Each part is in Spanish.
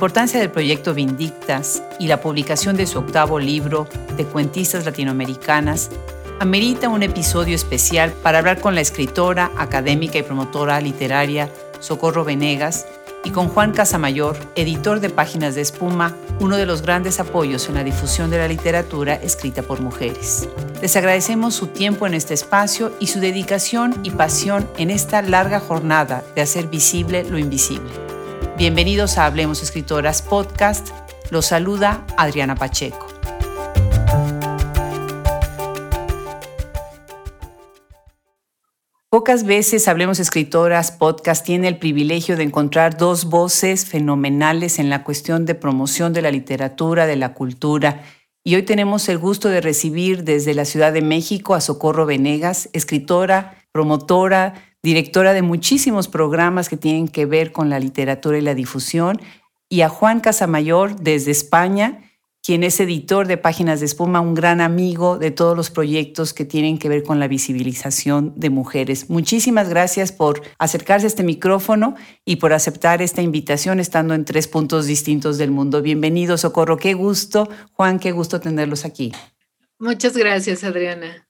importancia del proyecto Vindictas y la publicación de su octavo libro de cuentistas latinoamericanas amerita un episodio especial para hablar con la escritora, académica y promotora literaria Socorro Venegas y con Juan Casamayor, editor de Páginas de Espuma, uno de los grandes apoyos en la difusión de la literatura escrita por mujeres. Les agradecemos su tiempo en este espacio y su dedicación y pasión en esta larga jornada de hacer visible lo invisible. Bienvenidos a Hablemos Escritoras Podcast. Los saluda Adriana Pacheco. Pocas veces Hablemos Escritoras Podcast tiene el privilegio de encontrar dos voces fenomenales en la cuestión de promoción de la literatura, de la cultura. Y hoy tenemos el gusto de recibir desde la Ciudad de México a Socorro Venegas, escritora, promotora, directora de muchísimos programas que tienen que ver con la literatura y la difusión, y a Juan Casamayor desde España, quien es editor de Páginas de Espuma, un gran amigo de todos los proyectos que tienen que ver con la visibilización de mujeres. Muchísimas gracias por acercarse a este micrófono y por aceptar esta invitación estando en tres puntos distintos del mundo. Bienvenido, Socorro. Qué gusto. Juan, qué gusto tenerlos aquí. Muchas gracias, Adriana.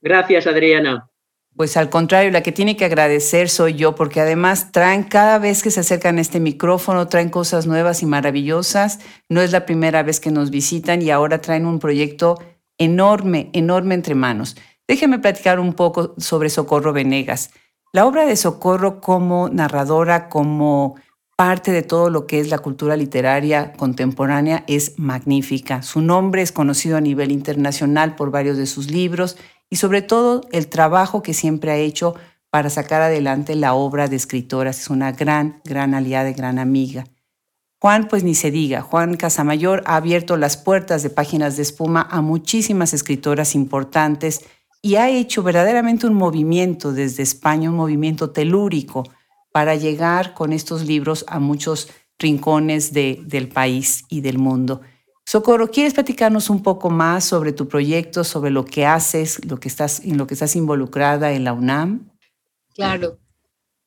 Gracias, Adriana. Pues al contrario, la que tiene que agradecer soy yo, porque además traen cada vez que se acercan a este micrófono, traen cosas nuevas y maravillosas. No es la primera vez que nos visitan y ahora traen un proyecto enorme, enorme entre manos. Déjenme platicar un poco sobre Socorro Venegas. La obra de Socorro como narradora, como parte de todo lo que es la cultura literaria contemporánea es magnífica. Su nombre es conocido a nivel internacional por varios de sus libros y sobre todo el trabajo que siempre ha hecho para sacar adelante la obra de escritoras. Es una gran, gran aliada y gran amiga. Juan, pues ni se diga, Juan Casamayor ha abierto las puertas de Páginas de Espuma a muchísimas escritoras importantes y ha hecho verdaderamente un movimiento desde España, un movimiento telúrico para llegar con estos libros a muchos rincones del país y del mundo. Socorro, ¿quieres platicarnos un poco más sobre tu proyecto, sobre lo que haces, lo que estás, en lo que estás involucrada en la UNAM? Claro.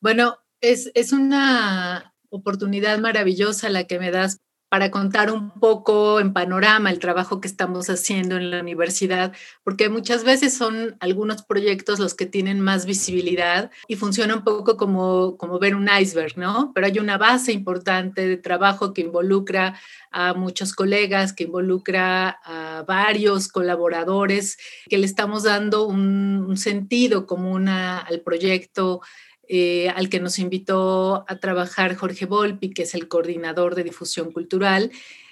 Bueno, es, es una oportunidad maravillosa la que me das para contar un poco en panorama el trabajo que estamos haciendo en la universidad, porque muchas veces son algunos proyectos los que tienen más visibilidad y funciona un poco como, como ver un iceberg, ¿no? Pero hay una base importante de trabajo que involucra a muchos colegas, que involucra a varios colaboradores, que le estamos dando un, un sentido común al proyecto eh, al que nos invitó a trabajar Jorge Volpi, que es el coordinador de difusión cultural,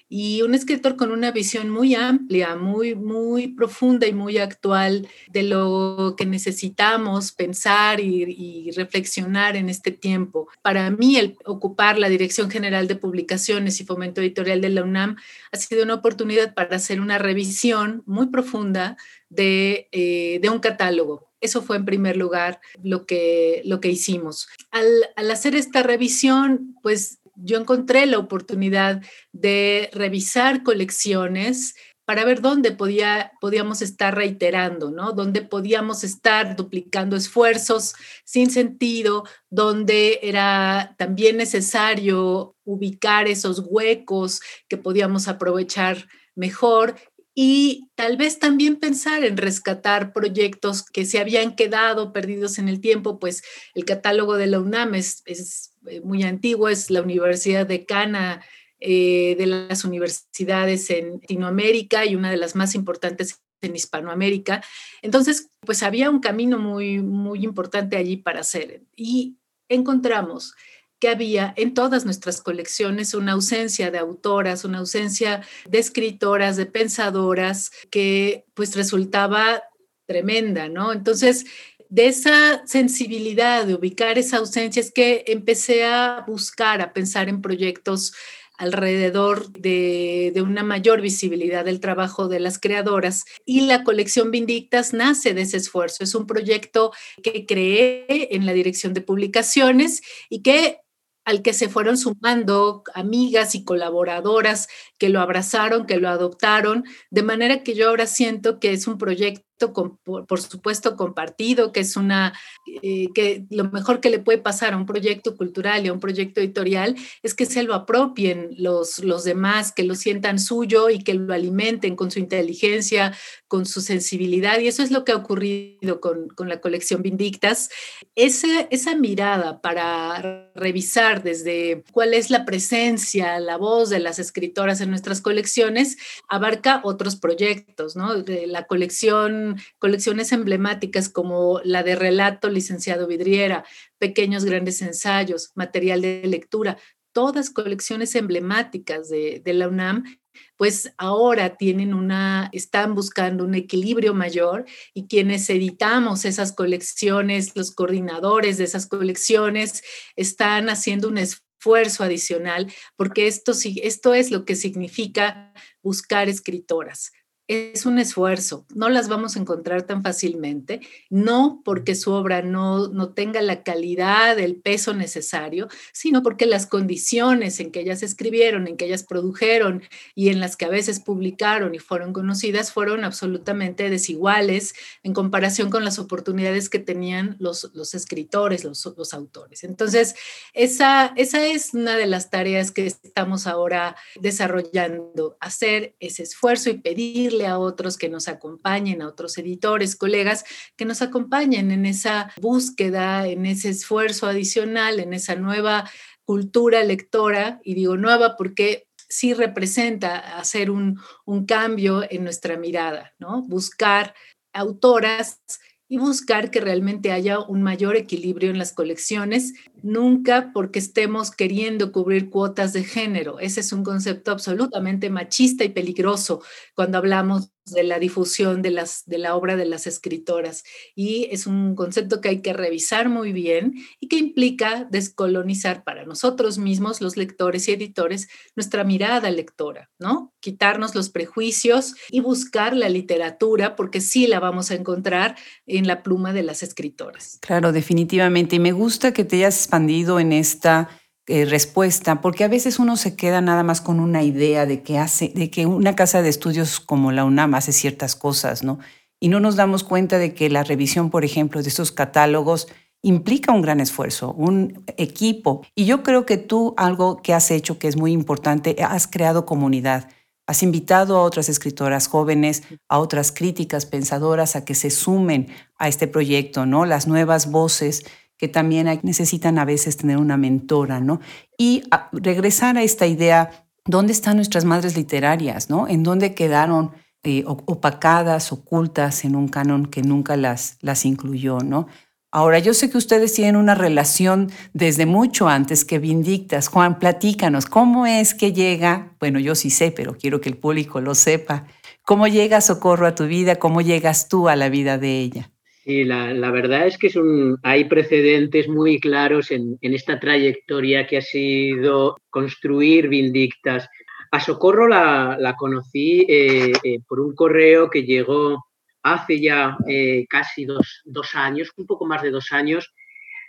y un escritor con una visión muy amplia, muy, muy profunda y muy actual de lo que necesitamos pensar y, reflexionar en este tiempo. Para mí, el ocupar la Dirección General de Publicaciones y Fomento Editorial de la UNAM ha sido una oportunidad para hacer una revisión muy profunda de, eh, de un catálogo eso fue en primer lugar lo que, lo que hicimos. Al, al hacer esta revisión, pues yo encontré la oportunidad de revisar colecciones para ver dónde podía, podíamos estar reiterando, ¿no? Dónde podíamos estar duplicando esfuerzos sin sentido, donde era también necesario ubicar esos huecos que podíamos aprovechar mejor y tal vez también pensar en rescatar proyectos que se habían quedado perdidos en el tiempo, pues el catálogo de la UNAM es, eh, muy antiguo, es la Universidad de Cana eh, de las universidades en Latinoamérica y una de las más importantes en Hispanoamérica. Entonces, pues había un camino muy, muy importante allí para hacer. Y encontramos que había en todas nuestras colecciones una ausencia de autoras, una ausencia de escritoras, de pensadoras, que pues resultaba tremenda, ¿no? Entonces, de esa sensibilidad de ubicar esa ausencia es que empecé a buscar, a pensar en proyectos alrededor de, de, una mayor visibilidad del trabajo de las creadoras. Y la colección Vindictas nace de ese esfuerzo. Es un proyecto que creé en la dirección de publicaciones y que al que se fueron sumando amigas y colaboradoras que lo abrazaron, que lo adoptaron, de manera que yo ahora siento que es un proyecto por, supuesto, compartido, que es una, eh, que lo mejor que le puede pasar a un proyecto cultural y a un proyecto editorial es que se lo apropien los, los demás, que lo sientan suyo y que lo alimenten con su inteligencia, con su sensibilidad. Y eso es lo que ha ocurrido con, con la colección Vindictas. Esa, esa mirada para revisar desde cuál es la presencia, la voz de las escritoras en nuestras colecciones, abarca otros proyectos, ¿no? De la colección colecciones emblemáticas como la de Relato Licenciado Vidriera, Pequeños Grandes Ensayos, Material de Lectura, todas colecciones emblemáticas de, la UNAM pues ahora tienen una, están buscando un equilibrio mayor y quienes editamos esas colecciones, los coordinadores de esas colecciones, están haciendo un esfuerzo adicional porque esto, esto es lo que significa buscar escritoras, es un esfuerzo, no las vamos a encontrar tan fácilmente, no porque su obra no, no tenga la calidad, el peso necesario, sino porque las condiciones en que ellas escribieron, en que ellas produjeron y en las que a veces publicaron y fueron conocidas fueron absolutamente desiguales en comparación con las oportunidades que tenían los, los escritores, los, autores. Entonces, esa, esa es una de las tareas que estamos ahora desarrollando, hacer ese esfuerzo y pedir a otros que nos acompañen, a otros editores, colegas, que nos acompañen en esa búsqueda, en ese esfuerzo adicional, en esa nueva cultura lectora, y digo nueva porque sí representa hacer un, un cambio en nuestra mirada, ¿no? Buscar autoras y buscar que realmente haya un mayor equilibrio en las colecciones, nunca porque estemos queriendo cubrir cuotas de género. Ese es un concepto absolutamente machista y peligroso cuando hablamos de la difusión de, las, de la obra de las escritoras. Y es un concepto que hay que revisar muy bien y que implica descolonizar para nosotros mismos, los lectores y editores, nuestra mirada lectora, ¿no? Quitarnos los prejuicios y buscar la literatura, porque sí la vamos a encontrar en la pluma de las escritoras. Claro, definitivamente. Y me gusta que te hayas en esta eh, respuesta, porque a veces uno se queda nada más con una idea de que hace, de que una casa de estudios como la UNAM hace ciertas cosas, ¿no? Y no nos damos cuenta de que la revisión, por ejemplo, de estos catálogos implica un gran esfuerzo, un equipo. Y yo creo que tú algo que has hecho que es muy importante, has creado comunidad. Has invitado a otras escritoras jóvenes, a otras críticas pensadoras a que se sumen a este proyecto, ¿no? Las nuevas voces que también necesitan a veces tener una mentora, ¿no? Y regresar a esta idea, ¿dónde están nuestras madres literarias, ¿no? ¿En dónde quedaron eh, opacadas, ocultas en un canon que nunca las, las incluyó, ¿no? Ahora, yo sé que ustedes tienen una relación desde mucho antes que Vindictas. Juan, platícanos, ¿cómo es que llega? Bueno, yo sí sé, pero quiero que el público lo sepa. ¿Cómo llega Socorro a tu vida? ¿Cómo llegas tú a la vida de ella? Sí, la, verdad es que hay precedentes muy claros en, esta trayectoria que ha sido construir Vindictas. A Socorro la, conocí eh, eh, por un correo que llegó hace ya eh, casi dos, años, un poco más de dos años,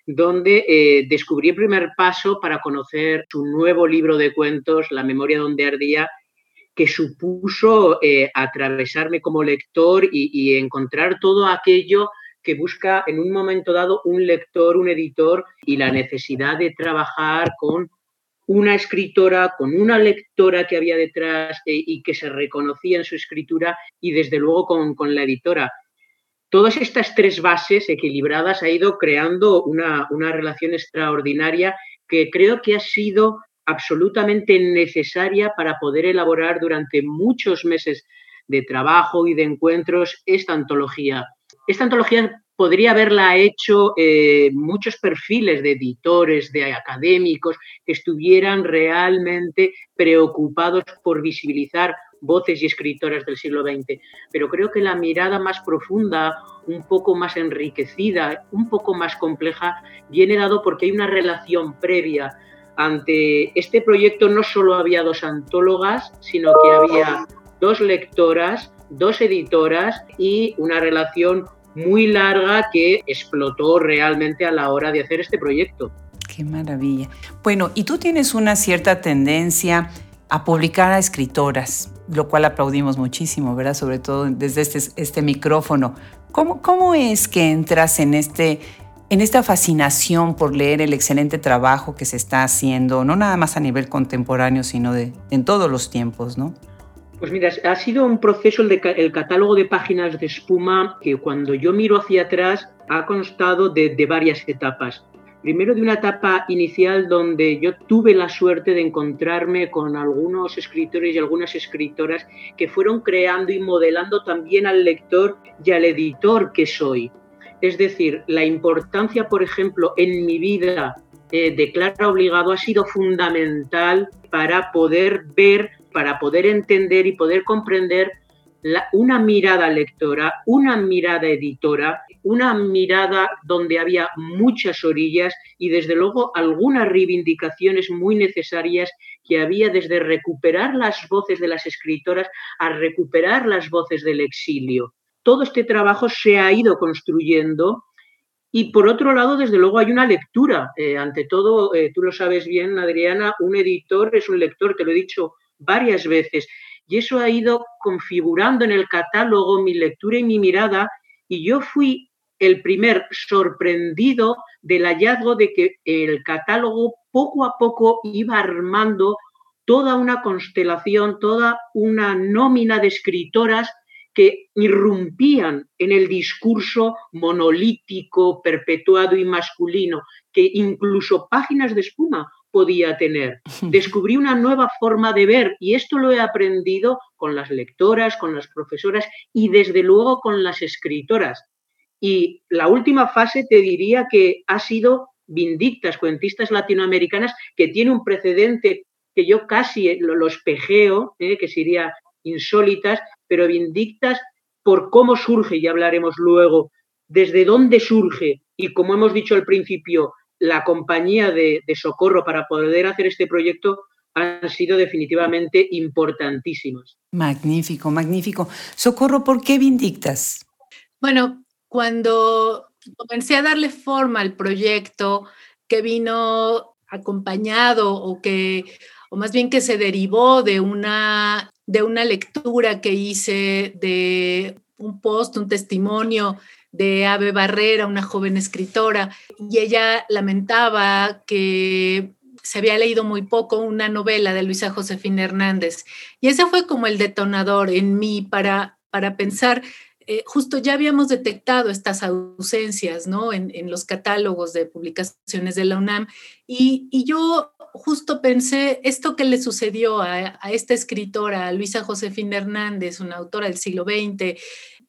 donde descubrí el primer paso para conocer su nuevo libro de cuentos, La memoria donde ardía, que supuso atravesarme como lector y encontrar todo aquello que busca en un momento dado un lector, un editor y la necesidad de trabajar con una escritora, con una lectora que había detrás eh, y que se reconocía en su escritura y desde luego con, la editora. Todas estas tres bases equilibradas ha ido creando una, una relación extraordinaria que creo que ha sido absolutamente necesaria para poder elaborar durante muchos meses de trabajo y de encuentros esta antología esta antología podría haberla hecho eh, muchos perfiles de editores, de académicos, que estuvieran realmente preocupados por visibilizar voces y escritoras del siglo XX. Pero creo que la mirada más profunda, un poco más enriquecida, un poco más compleja, viene dado porque hay una relación previa. Ante este proyecto no solo había dos antólogas, sino que había dos lectoras, dos editoras y una relación muy larga que explotó realmente a la hora de hacer este proyecto. Qué maravilla. Bueno, y tú tienes una cierta tendencia a publicar a escritoras, lo cual aplaudimos muchísimo, ¿verdad? Sobre todo desde este, este micrófono. ¿Cómo, ¿Cómo es que entras en este en esta fascinación por leer el excelente trabajo que se está haciendo, no nada más a nivel contemporáneo, sino de, en todos los tiempos, ¿no? Pues mira, ha sido un proceso el, catálogo de páginas de espuma que cuando yo miro hacia atrás ha constado de, de varias etapas. Primero de una etapa inicial donde yo tuve la suerte de encontrarme con algunos escritores y algunas escritoras que fueron creando y modelando también al lector y al editor que soy. Es decir, la importancia, por ejemplo, en mi vida eh, de Clara Obligado ha sido fundamental para poder ver, para poder entender y poder comprender una mirada lectora, una mirada editora, una mirada donde había muchas orillas y desde luego algunas reivindicaciones muy necesarias que había desde recuperar las voces de las escritoras a recuperar las voces del exilio todo este trabajo se ha ido construyendo y por otro lado, desde luego, hay una lectura. Eh, ante todo, eh, tú lo sabes bien, Adriana, un editor es un lector, te lo he dicho varias veces, y eso ha ido configurando en el catálogo mi lectura y mi mirada, y yo fui el primer sorprendido del hallazgo de que el catálogo poco a poco iba armando toda una constelación, toda una nómina de escritoras que irrumpían en el discurso monolítico, perpetuado y masculino, que incluso páginas de espuma podía tener. Descubrí una nueva forma de ver y esto lo he aprendido con las lectoras, con las profesoras y desde luego con las escritoras. Y la última fase te diría que ha sido Vindictas, cuentistas latinoamericanas, que tiene un precedente que yo casi lo, espejeo, eh, que sería insólitas, pero vindictas por cómo surge, y hablaremos luego, desde dónde surge y como hemos dicho al principio, la compañía de, socorro para poder hacer este proyecto han sido definitivamente importantísimos. Magnífico, magnífico. Socorro, ¿por qué Vindictas? Bueno, cuando comencé a darle forma al proyecto que vino acompañado o que, o más bien que se derivó de una de una lectura que hice de un post, un testimonio de Ave Barrera, una joven escritora, y ella lamentaba que se había leído muy poco una novela de Luisa Josefina Hernández. Y ese fue como el detonador en mí para, para pensar eh, justo ya habíamos detectado estas ausencias ¿no? en, los catálogos de publicaciones de la UNAM y, yo justo pensé esto que le sucedió a, esta escritora, Luisa Josefina Hernández, una autora del siglo XX,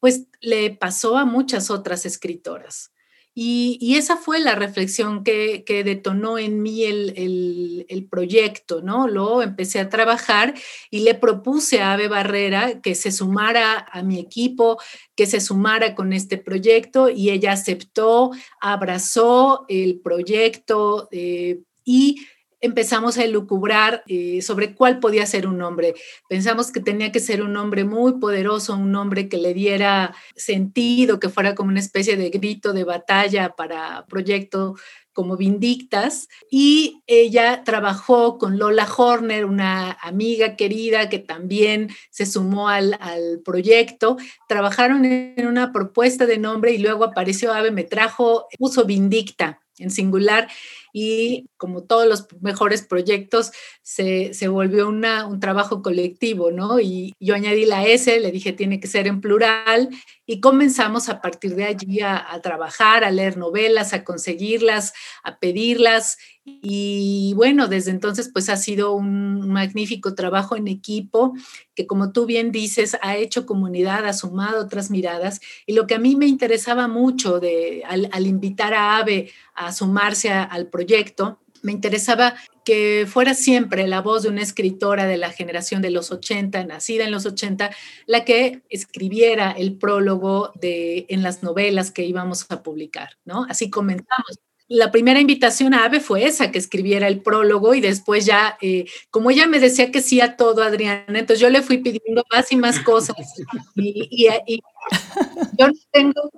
pues le pasó a muchas otras escritoras. Y, esa fue la reflexión que, detonó en mí el, proyecto, ¿no? Luego empecé a trabajar y le propuse a Ave Barrera que se sumara a mi equipo, que se sumara con este proyecto y ella aceptó, abrazó el proyecto eh, y empezamos a elucubrar eh, sobre cuál podía ser un nombre. Pensamos que tenía que ser un nombre muy poderoso, un nombre que le diera sentido, que fuera como una especie de grito de batalla para proyecto como Vindictas y ella trabajó con Lola Horner, una amiga querida que también se sumó al, al, proyecto. Trabajaron en una propuesta de nombre y luego apareció Ave, me trajo, puso Vindicta en singular y como todos los mejores proyectos se, volvió una, un trabajo colectivo, ¿no? Y yo añadí la S, le dije tiene que ser en plural y comenzamos a partir de allí a, trabajar, a leer novelas, a conseguirlas, a pedirlas. Y bueno, desde entonces pues ha sido un magnífico trabajo en equipo que como tú bien dices ha hecho comunidad, ha sumado otras miradas. Y lo que a mí me interesaba mucho de, al, invitar a AVE a sumarse al proyecto, me interesaba que fuera siempre la voz de una escritora de la generación de los 80, nacida en los 80, la que escribiera el prólogo de, en las novelas que íbamos a publicar, ¿no? Así comenzamos la primera invitación a Ave fue esa, que escribiera el prólogo y después ya, eh, como ella me decía que sí a todo, Adriana, entonces yo le fui pidiendo más y más cosas. Y, yo no tengo,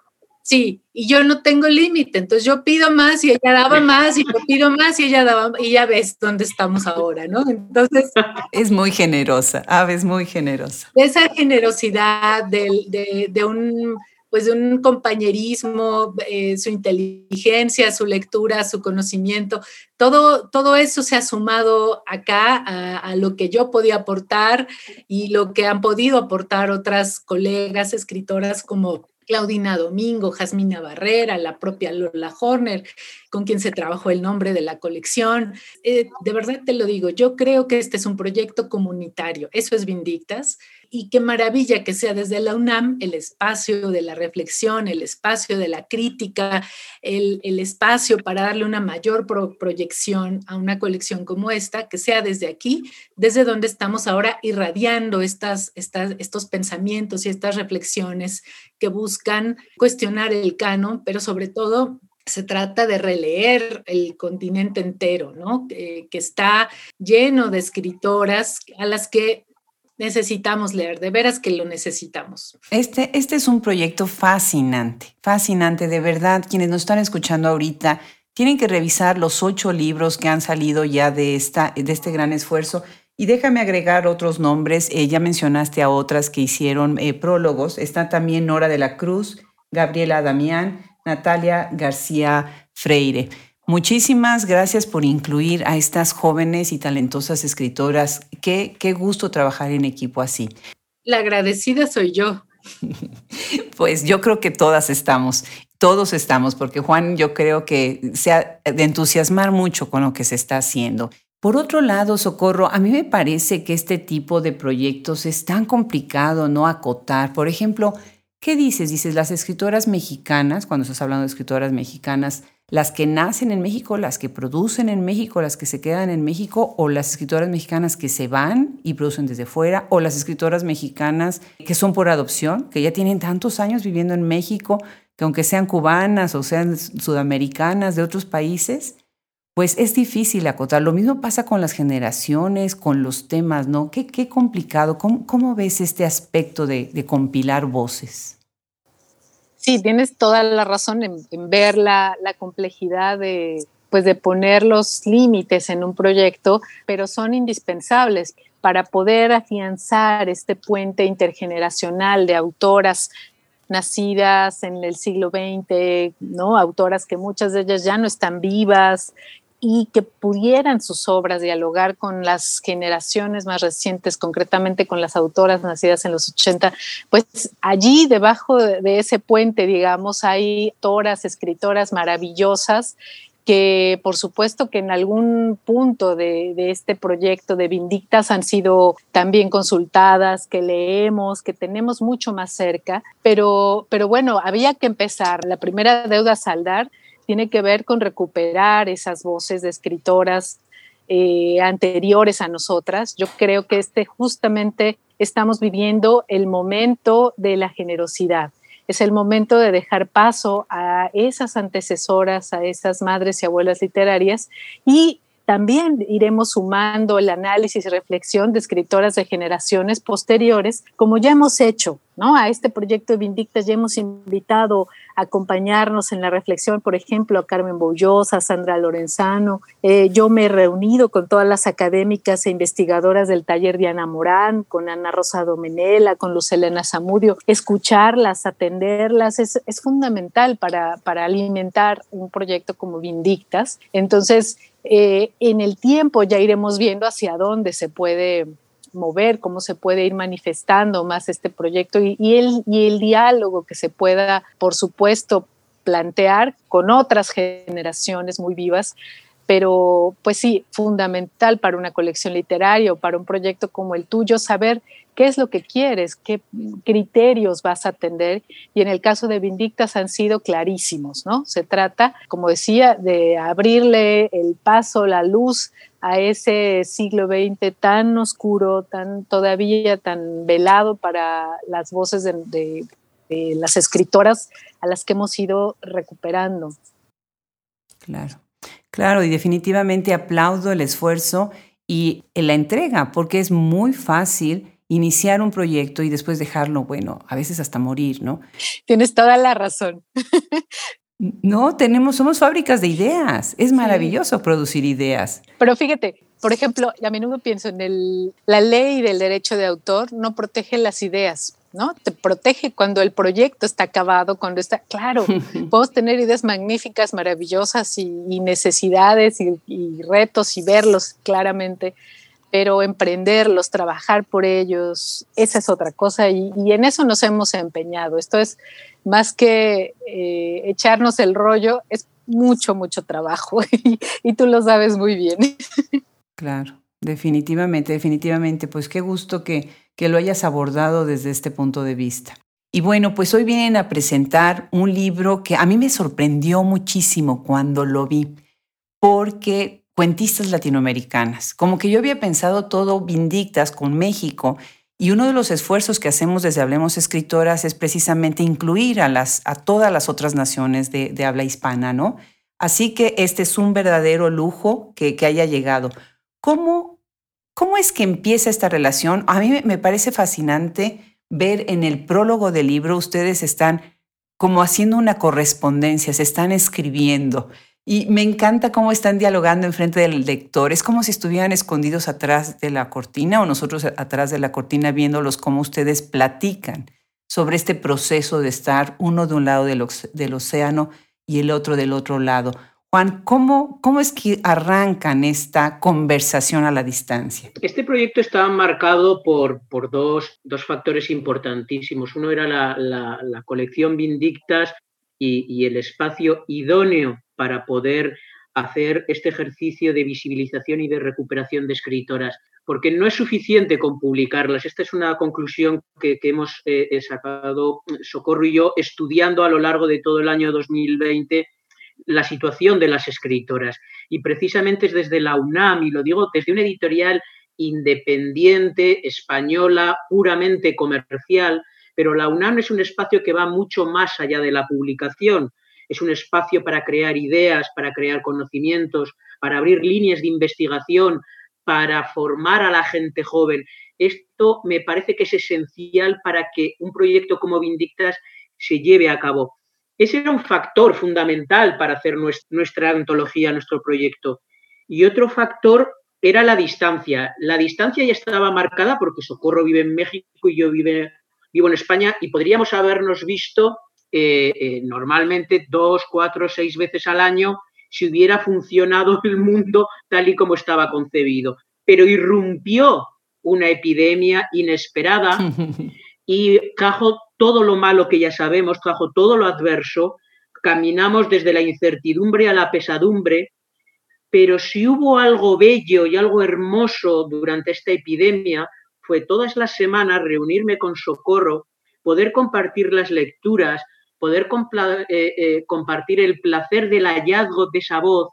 Sí, y yo no tengo límite, entonces yo pido más y ella daba más y yo pido más y ella daba y ya ves dónde estamos ahora, ¿no? Entonces... Es muy generosa, Ave es muy generosa. Esa generosidad de, de un pues de un compañerismo, eh, su inteligencia, su lectura, su conocimiento, todo, todo eso se ha sumado acá a, a, lo que yo podía aportar y lo que han podido aportar otras colegas escritoras como Claudina Domingo, Jasmina Barrera, la propia Lola Horner, con quien se trabajó el nombre de la colección. Eh, de verdad te lo digo, yo creo que este es un proyecto comunitario, eso es Vindictas, y qué maravilla que sea desde la UNAM el espacio de la reflexión, el espacio de la crítica, el, espacio para darle una mayor proyección a una colección como esta, que sea desde aquí, desde donde estamos ahora irradiando estas, estas, estos pensamientos y estas reflexiones que buscan cuestionar el canon, pero sobre todo se trata de releer el continente entero, ¿no? que, está lleno de escritoras a las que necesitamos leer, de veras que lo necesitamos. Este, este es un proyecto fascinante, fascinante, de verdad. Quienes nos están escuchando ahorita tienen que revisar los ocho libros que han salido ya de, esta, de este gran esfuerzo. Y déjame agregar otros nombres. Eh, ya mencionaste a otras que hicieron eh, prólogos. Está también Nora de la Cruz, Gabriela Damián, Natalia García Freire. Muchísimas gracias por incluir a estas jóvenes y talentosas escritoras. Qué, qué gusto trabajar en equipo así. La agradecida soy yo. Pues yo creo que todas estamos, todos estamos, porque Juan yo creo que se ha de entusiasmar mucho con lo que se está haciendo. Por otro lado, Socorro, a mí me parece que este tipo de proyectos es tan complicado no acotar. Por ejemplo, ¿qué dices? Dices, las escritoras mexicanas, cuando estás hablando de escritoras mexicanas, las que nacen en México, las que producen en México, las que se quedan en México, o las escritoras mexicanas que se van y producen desde fuera, o las escritoras mexicanas que son por adopción, que ya tienen tantos años viviendo en México, que aunque sean cubanas o sean sudamericanas de otros países, pues es difícil acotar. Lo mismo pasa con las generaciones, con los temas, ¿no? Qué, complicado. ¿Cómo, ves este aspecto de compilar voces? Sí, tienes toda la razón en, ver la, complejidad de, pues de poner los límites en un proyecto, pero son indispensables para poder afianzar este puente intergeneracional de autoras nacidas en el siglo XX, ¿no? Autoras que muchas de ellas ya no están vivas, y que pudieran sus obras dialogar con las generaciones más recientes, concretamente con las autoras nacidas en los 80, pues allí debajo de ese puente, digamos, hay autoras, escritoras maravillosas que por supuesto que en algún punto de, de, este proyecto de Vindictas han sido también consultadas, que leemos, que tenemos mucho más cerca, pero, pero bueno, había que empezar. La primera deuda a saldar tiene que ver con recuperar esas voces de escritoras eh, anteriores a nosotras. Yo creo que este justamente estamos viviendo el momento de la generosidad. Es el momento de dejar paso a esas antecesoras, a esas madres y abuelas literarias y también iremos sumando el análisis y reflexión de escritoras de generaciones posteriores, como ya hemos hecho, ¿no? A este proyecto de Vindictas ya hemos invitado a acompañarnos en la reflexión, por ejemplo, a Carmen Bollosa, a Sandra Lorenzano. Eh, yo me he reunido con todas las académicas e investigadoras del taller Diana Morán, con Ana Rosa Domenela, con Luz Elena Zamudio. Escucharlas, atenderlas, es, es fundamental para, para alimentar un proyecto como Vindictas. Entonces, eh, en el tiempo ya iremos viendo hacia dónde se puede mover, cómo se puede ir manifestando más este proyecto y, el, y el diálogo que se pueda, por supuesto, plantear con otras generaciones muy vivas, pero pues sí, fundamental para una colección literaria o para un proyecto como el tuyo, saber qué es lo que quieres, qué criterios vas a atender. Y en el caso de Vindictas han sido clarísimos, ¿no? Se trata, como decía, de abrirle el paso, la luz a ese siglo XX tan oscuro, tan todavía tan velado para las voces de, de las escritoras a las que hemos ido recuperando. Claro, claro, y definitivamente aplaudo el esfuerzo y la entrega, porque es muy fácil iniciar un proyecto y después dejarlo, bueno, a veces hasta morir, ¿no? Tienes toda la razón. No, tenemos, somos fábricas de ideas. Es maravilloso producir ideas. Pero fíjate, por ejemplo, a menudo pienso en el, la ley del derecho de autor no protege las ideas, ¿no? Te protege cuando el proyecto está acabado, cuando está, claro, podemos tener ideas magníficas, maravillosas y, necesidades y, y, retos y verlos claramente, pero emprenderlos, trabajar por ellos, esa es otra cosa y, y en eso nos hemos empeñado. Esto es más que eh, echarnos el rollo, es mucho, mucho trabajo y, tú lo sabes muy bien. Claro, definitivamente, definitivamente. Pues qué gusto que, que lo hayas abordado desde este punto de vista. Y bueno, pues hoy vienen a presentar un libro que a mí me sorprendió muchísimo cuando lo vi, porque cuentistas latinoamericanas, como que yo había pensado todo Vindictas con México y uno de los esfuerzos que hacemos desde Hablemos Escritoras es precisamente incluir a, las, a todas las otras naciones de, habla hispana, ¿no? Así que este es un verdadero lujo que, que haya llegado. ¿Cómo, ¿Cómo es que empieza esta relación? A mí me parece fascinante ver en el prólogo del libro, ustedes están como haciendo una correspondencia, se están escribiendo. Y me encanta cómo están dialogando enfrente del lector. Es como si estuvieran escondidos atrás de la cortina o nosotros atrás de la cortina viéndolos cómo ustedes platican sobre este proceso de estar uno de un lado del, del océano y el otro del otro lado. Juan, ¿cómo, ¿cómo es que arrancan esta conversación a la distancia? Este proyecto estaba marcado por, por dos, dos factores importantísimos. Uno era la, la, colección Vindictas y, y el espacio idóneo para poder hacer este ejercicio de visibilización y de recuperación de escritoras, porque no es suficiente con publicarlas. Esta es una conclusión que, hemos eh, eh, sacado Socorro y yo estudiando a lo largo de todo el año 2020 la situación de las escritoras. Y precisamente es desde la UNAM, y lo digo desde una editorial independiente, española, puramente comercial, pero la UNAM es un espacio que va mucho más allá de la publicación es un espacio para crear ideas, para crear conocimientos, para abrir líneas de investigación, para formar a la gente joven. Esto me parece que es esencial para que un proyecto como Vindictas se lleve a cabo. Ese era un factor fundamental para hacer nuestra, antología, nuestro proyecto. Y otro factor era la distancia. La distancia ya estaba marcada porque Socorro vive en México y yo vivo en España y podríamos habernos visto eh, eh, normalmente dos, cuatro, seis veces al año si hubiera funcionado el mundo tal y como estaba concebido. Pero irrumpió una epidemia inesperada y trajo todo lo malo que ya sabemos, trajo todo lo adverso, caminamos desde la incertidumbre a la pesadumbre, pero si hubo algo bello y algo hermoso durante esta epidemia, fue todas las semanas reunirme con Socorro, poder compartir las lecturas, poder eh, eh, compartir el placer del hallazgo de esa voz,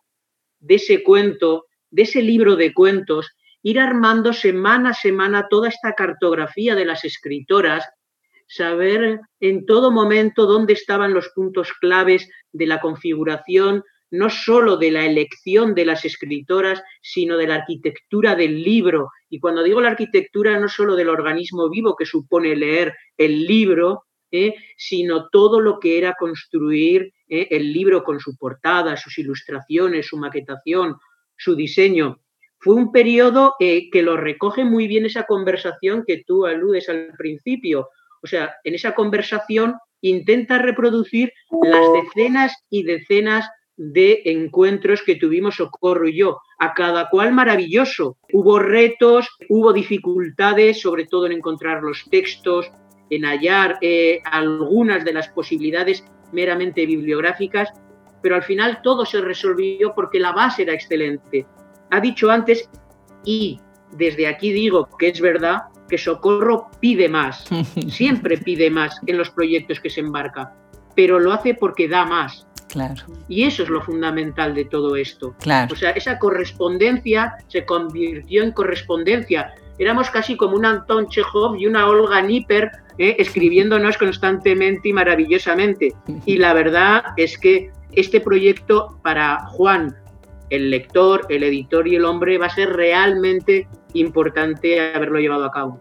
de ese cuento, de ese libro de cuentos, ir armando semana a semana toda esta cartografía de las escritoras, saber en todo momento dónde estaban los puntos claves de la configuración, no solo de la elección de las escritoras, sino de la arquitectura del libro. Y cuando digo la arquitectura, no solo del organismo vivo que supone leer el libro, ¿eh? sino todo lo que era construir ¿eh? el libro con su portada, sus ilustraciones, su maquetación, su diseño. Fue un periodo eh, que lo recoge muy bien esa conversación que tú aludes al principio. O sea, en esa conversación intenta reproducir las decenas y decenas de encuentros que tuvimos Socorro y yo, a cada cual maravilloso. Hubo retos, hubo dificultades, sobre todo en encontrar los textos, en hallar eh, algunas de las posibilidades meramente bibliográficas, pero al final todo se resolvió porque la base era excelente. Ha dicho antes, y desde aquí digo que es verdad, que Socorro pide más, siempre pide más en los proyectos que se embarca, pero lo hace porque da más. Claro. Y eso es lo fundamental de todo esto. Claro. O sea, esa correspondencia se convirtió en correspondencia. Éramos casi como un Anton Chekhov y una Olga Nipper ¿eh? escribiéndonos constantemente y maravillosamente. Y la verdad es que este proyecto para Juan, el lector, el editor y el hombre va a ser realmente importante haberlo llevado a cabo.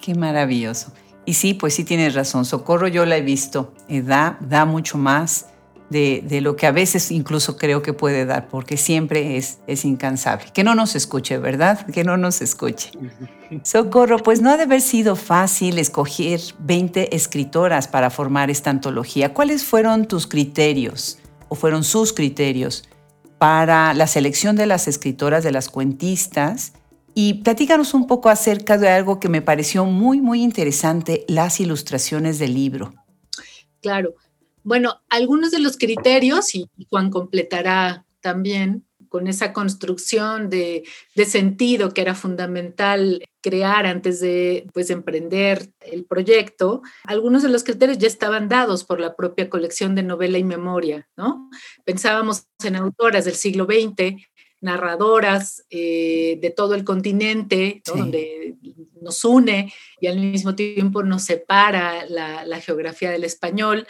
Qué maravilloso. Y sí, pues sí tienes razón. Socorro yo la he visto. Eh, da, da mucho más de, de, lo que a veces incluso creo que puede dar, porque siempre es, es incansable. Que no nos escuche, ¿verdad? Que no nos escuche. Socorro, pues no ha de haber sido fácil escoger 20 escritoras para formar esta antología. ¿Cuáles fueron tus criterios o fueron sus criterios para la selección de las escritoras, de las cuentistas? Y platícanos un poco acerca de algo que me pareció muy, muy interesante, las ilustraciones del libro. Claro. Bueno, algunos de los criterios, y Juan completará también con esa construcción de, sentido que era fundamental crear antes de pues, emprender el proyecto, algunos de los criterios ya estaban dados por la propia colección de novela y memoria, ¿no? Pensábamos en autoras del siglo XX, narradoras eh, de todo el continente, donde nos une y al mismo tiempo nos separa la, la geografía del español.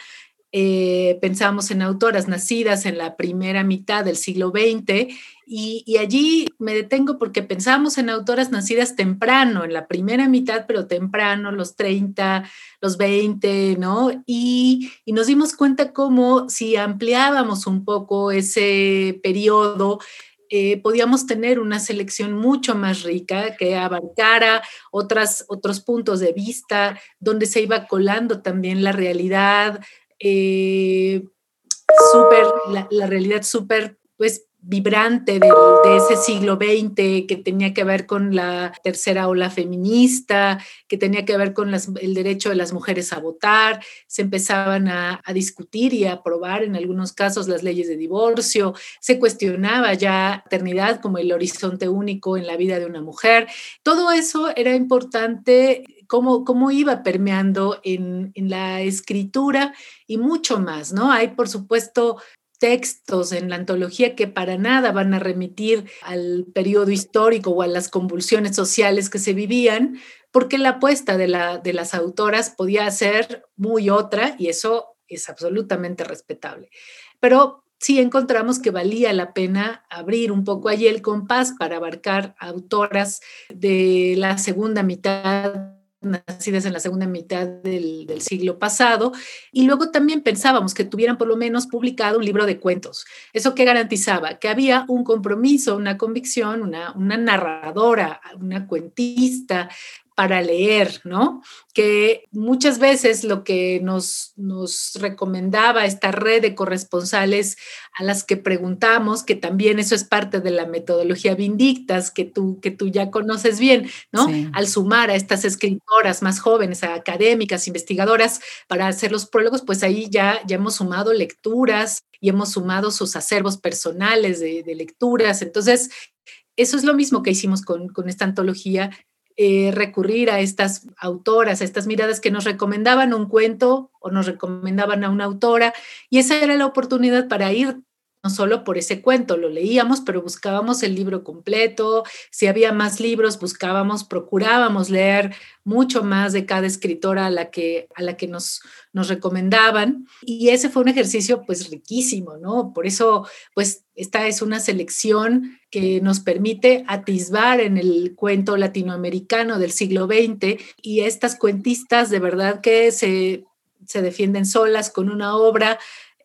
Eh, pensamos en autoras nacidas en la primera mitad del siglo XX y, allí me detengo porque pensamos en autoras nacidas temprano, en la primera mitad, pero temprano, los 30, los 20, ¿no? Y, nos dimos cuenta cómo si ampliábamos un poco ese periodo, eh, podíamos tener una selección mucho más rica que abarcara otros puntos de vista, donde se iba colando también la realidad, eh, super, la, realidad súper, pues, vibrante de, ese siglo XX que tenía que ver con la tercera ola feminista, que tenía que ver con el derecho de las mujeres a votar, se empezaban a, discutir y a aprobar en algunos casos las leyes de divorcio, se cuestionaba ya eternidad como el horizonte único en la vida de una mujer. Todo eso era importante cómo, iba permeando en, la escritura y mucho más, ¿no? Hay, por supuesto, textos en la antología que para nada van a remitir al periodo histórico o a las convulsiones sociales que se vivían, porque la apuesta de las autoras podía ser muy otra y eso es absolutamente respetable. Pero sí encontramos que valía la pena abrir un poco allí el compás para abarcar autoras de la segunda mitad nacidas en la segunda mitad del, siglo pasado, y luego también pensábamos que tuvieran por lo menos publicado un libro de cuentos. ¿Eso que garantizaba? Que había un compromiso, una convicción, una, una narradora, una cuentista, para leer, ¿no? Que muchas veces lo que nos, nos recomendaba esta red de corresponsales a las que preguntamos, que también eso es parte de la metodología Vindictas, que tú, que tú ya conoces bien, ¿no? Al sumar a estas escritoras más jóvenes, a académicas, investigadoras, para hacer los prólogos, pues ahí ya, ya hemos sumado lecturas y hemos sumado sus acervos personales de, lecturas. Entonces, eso es lo mismo que hicimos con, con esta antología eh, recurrir a estas autoras, a estas miradas que nos recomendaban un cuento o nos recomendaban a una autora, y esa era la oportunidad para ir no solo por ese cuento, lo leíamos, pero buscábamos el libro completo, si había más libros, buscábamos, procurábamos leer mucho más de cada escritora a la que, a la que nos, nos recomendaban. Y ese fue un ejercicio pues riquísimo, ¿no? Por eso, pues esta es una selección que nos permite atisbar en el cuento latinoamericano del siglo XX y estas cuentistas de verdad que se, se defienden solas con una obra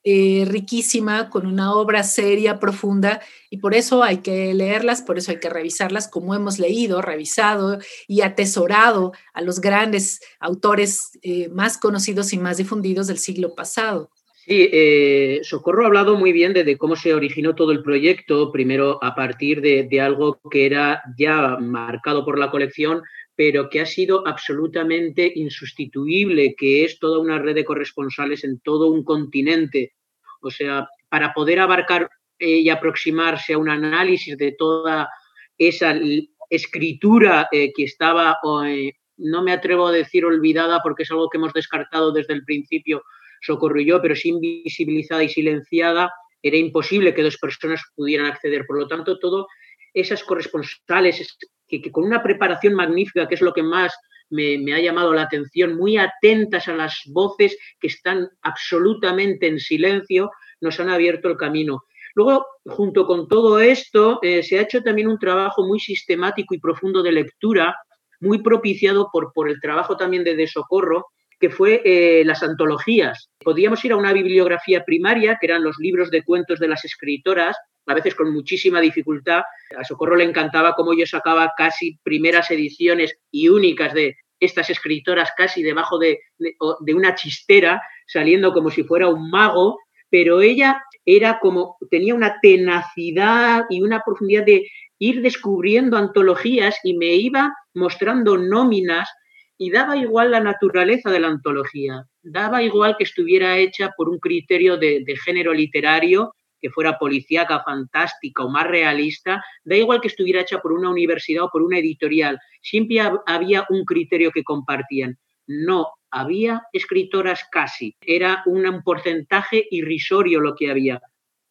eh, riquísima, con una obra seria, profunda, y por eso hay que leerlas, por eso hay que revisarlas como hemos leído, revisado y atesorado a los grandes autores eh, más conocidos y más difundidos del siglo pasado. Sí, eh, Socorro ha hablado muy bien de, cómo se originó todo el proyecto, primero a partir de, de algo que era ya marcado por la colección, pero que ha sido absolutamente insustituible, que es toda una red de corresponsales en todo un continente o sea, para poder abarcar eh, y aproximarse a un análisis de toda esa escritura eh, que estaba, eh, no me atrevo a decir olvidada porque es algo que hemos descartado desde el principio, Socorro y yo, pero sí invisibilizada y silenciada, era imposible que dos personas pudieran acceder. Por lo tanto, todo esas corresponsales que, con una preparación magnífica, que es lo que más me, ha llamado la atención, muy atentas a las voces que están absolutamente en silencio, nos han abierto el camino. Luego, junto con todo esto, eh, se ha hecho también un trabajo muy sistemático y profundo de lectura muy propiciado por, por el trabajo también de, de Socorro, que fue eh, las antologías. Podíamos ir a una bibliografía primaria, que eran los libros de cuentos de las escritoras, a veces con muchísima dificultad. A Socorro le encantaba cómo yo sacaba casi primeras ediciones y únicas de estas escritoras casi debajo de, de una chistera, saliendo como si fuera un mago, pero ella era como, tenía una tenacidad y una profundidad de ir descubriendo antologías y me iba mostrando nóminas y daba igual la naturaleza de la antología, daba igual que estuviera hecha por un criterio de, género literario, que fuera policíaca, fantástica o más realista, da igual que estuviera hecha por una universidad o por una editorial, siempre había un criterio que compartían. No, había escritoras casi, era un porcentaje irrisorio lo que había.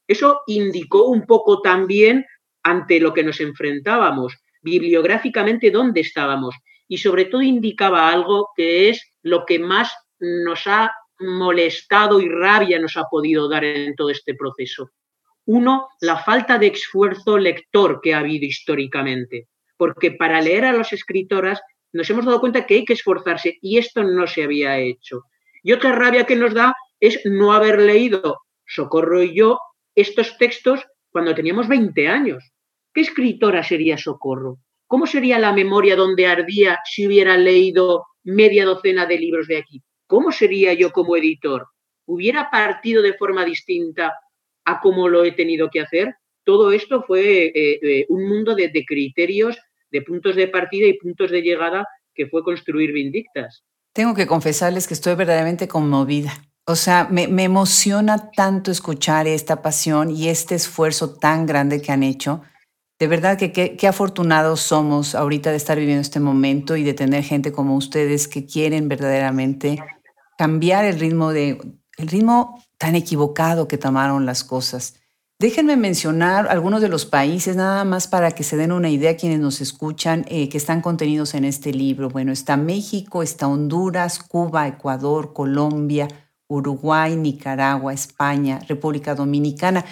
Eso indicó un poco también ante lo que nos enfrentábamos, bibliográficamente dónde estábamos y sobre todo indicaba algo que es lo que más nos ha molestado y rabia nos ha podido dar en todo este proceso. Uno, la falta de esfuerzo lector que ha habido históricamente, porque para leer a las escritoras nos hemos dado cuenta que hay que esforzarse y esto no se había hecho. Y otra rabia que nos da es no haber leído, Socorro y yo, estos textos cuando teníamos 20 años. ¿Qué escritora sería Socorro? ¿Cómo sería la memoria donde ardía si hubiera leído media docena de libros de aquí? ¿Cómo sería yo como editor? ¿Hubiera partido de forma distinta a cómo lo he tenido que hacer? Todo esto fue eh, eh, un mundo de, criterios, de puntos de partida y puntos de llegada que fue construir Vindictas. Tengo que confesarles que estoy verdaderamente conmovida. O sea, me, me, emociona tanto escuchar esta pasión y este esfuerzo tan grande que han hecho de verdad que qué afortunados somos ahorita de estar viviendo este momento y de tener gente como ustedes que quieren verdaderamente cambiar el ritmo de el ritmo tan equivocado que tomaron las cosas. Déjenme mencionar algunos de los países, nada más para que se den una idea quienes nos escuchan, eh, que están contenidos en este libro. Bueno, está México, está Honduras, Cuba, Ecuador, Colombia, Uruguay, Nicaragua, España, República Dominicana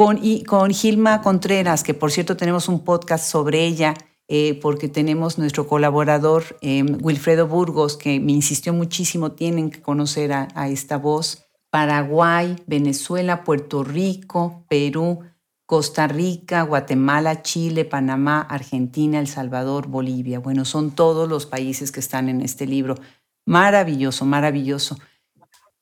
con, y, con Gilma Contreras, que por cierto tenemos un podcast sobre ella, eh, porque tenemos nuestro colaborador em, Wilfredo Burgos, que me insistió muchísimo, tienen que conocer a, a esta voz. Paraguay, Venezuela, Puerto Rico, Perú, Costa Rica, Guatemala, Chile, Panamá, Argentina, El Salvador, Bolivia. Bueno, son todos los países que están en este libro. Maravilloso, maravilloso.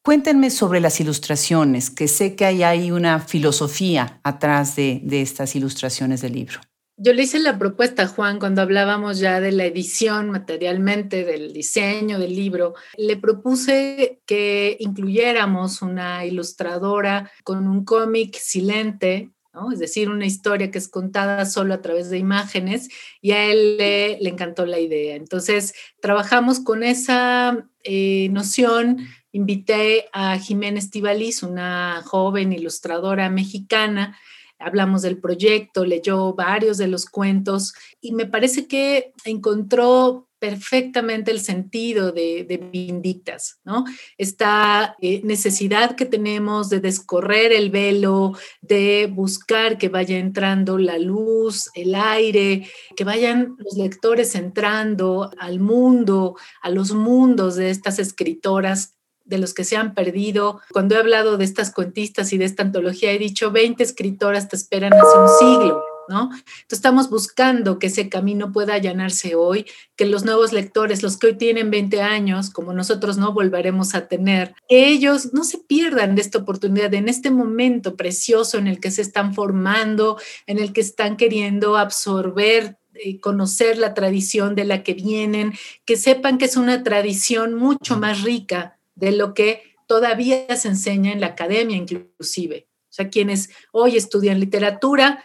Cuéntenme sobre las ilustraciones, que sé que hay ahí una filosofía atrás de, estas ilustraciones del libro. Yo le hice la propuesta, Juan, cuando hablábamos ya de la edición materialmente, del diseño del libro. Le propuse que incluyéramos una ilustradora con un cómic silente, es decir, una historia que es contada solo a través de imágenes, y a él le, encantó la idea. Entonces, trabajamos con esa eh, noción invité a Jiménez Tibaliz, una joven ilustradora mexicana. Hablamos del proyecto, leyó varios de los cuentos y me parece que encontró perfectamente el sentido de, Vindictas, ¿no? Esta eh, necesidad que tenemos de descorrer el velo, de buscar que vaya entrando la luz, el aire, que vayan los lectores entrando al mundo, a los mundos de estas escritoras de los que se han perdido. Cuando he hablado de estas cuentistas y de esta antología, he dicho 20 escritoras te esperan hace un siglo. ¿No? Entonces estamos buscando que ese camino pueda allanarse hoy, que los nuevos lectores, los que hoy tienen 20 años, como nosotros no volveremos a tener, que ellos no se pierdan de esta oportunidad, en este momento precioso en el que se están formando, en el que están queriendo absorber eh, conocer la tradición de la que vienen, que sepan que es una tradición mucho más rica de lo que todavía se enseña en la academia inclusive. O sea, quienes hoy estudian literatura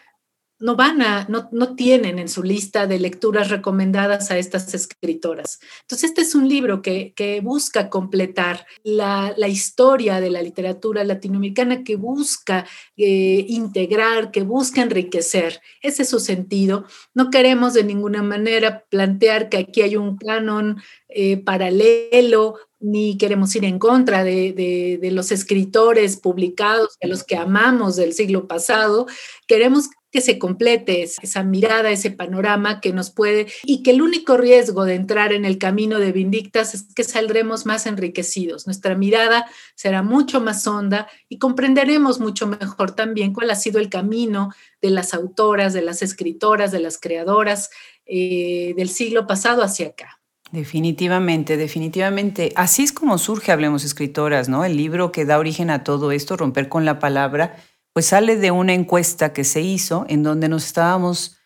no van a, no, no, tienen en su lista de lecturas recomendadas a estas escritoras. Entonces, este es un libro que, que busca completar la, la, historia de la literatura latinoamericana, que busca eh, integrar, que busca enriquecer. Ese es su sentido. No queremos de ninguna manera plantear que aquí hay un canon eh, paralelo ni queremos ir en contra de, los escritores publicados, de los que amamos del siglo pasado. Queremos que se complete esa mirada, ese panorama que nos puede y que el único riesgo de entrar en el camino de Vindictas es que saldremos más enriquecidos. Nuestra mirada será mucho más honda y comprenderemos mucho mejor también cuál ha sido el camino de las autoras, de las escritoras, de las creadoras eh, del siglo pasado hacia acá. Definitivamente, definitivamente. Así es como surge Hablemos Escritoras, ¿no? El libro que da origen a todo esto, Romper con la Palabra, pues sale de una encuesta que se hizo en donde nos estábamos,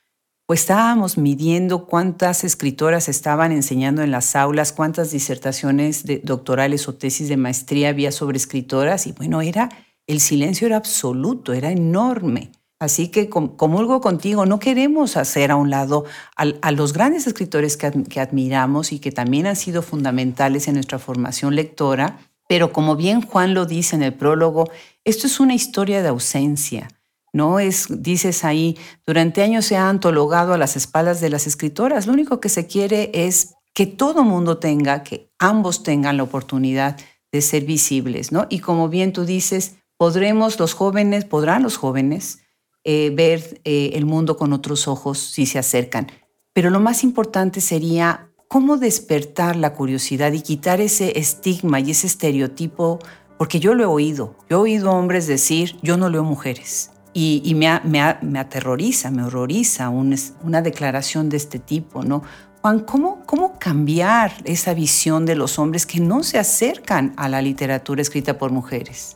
pues estábamos midiendo cuántas escritoras estaban enseñando en las aulas, cuántas disertaciones de doctorales o tesis de maestría había sobre escritoras y bueno, era, el silencio era absoluto, era enorme. Así que comulgo contigo, no queremos hacer a un lado a, los grandes escritores que, que admiramos y que también han sido fundamentales en nuestra formación lectora, pero como bien Juan lo dice en el prólogo, esto es una historia de ausencia. No es, dices ahí, durante años se ha antologado a las espaldas de las escritoras. Lo único que se quiere es que todo mundo tenga, que ambos tengan la oportunidad de ser visibles, ¿no? Y como bien tú dices, podremos los jóvenes, podrán los jóvenes eh, ver eh, el mundo con otros ojos si se acercan. Pero lo más importante sería ¿Cómo despertar la curiosidad y quitar ese estigma y ese estereotipo? Porque yo lo he oído. Yo he oído hombres decir, yo no leo mujeres. Y, me, me, aterroriza, me horroriza una declaración de este tipo, ¿no? Juan, ¿cómo, ¿cómo cambiar esa visión de los hombres que no se acercan a la literatura escrita por mujeres?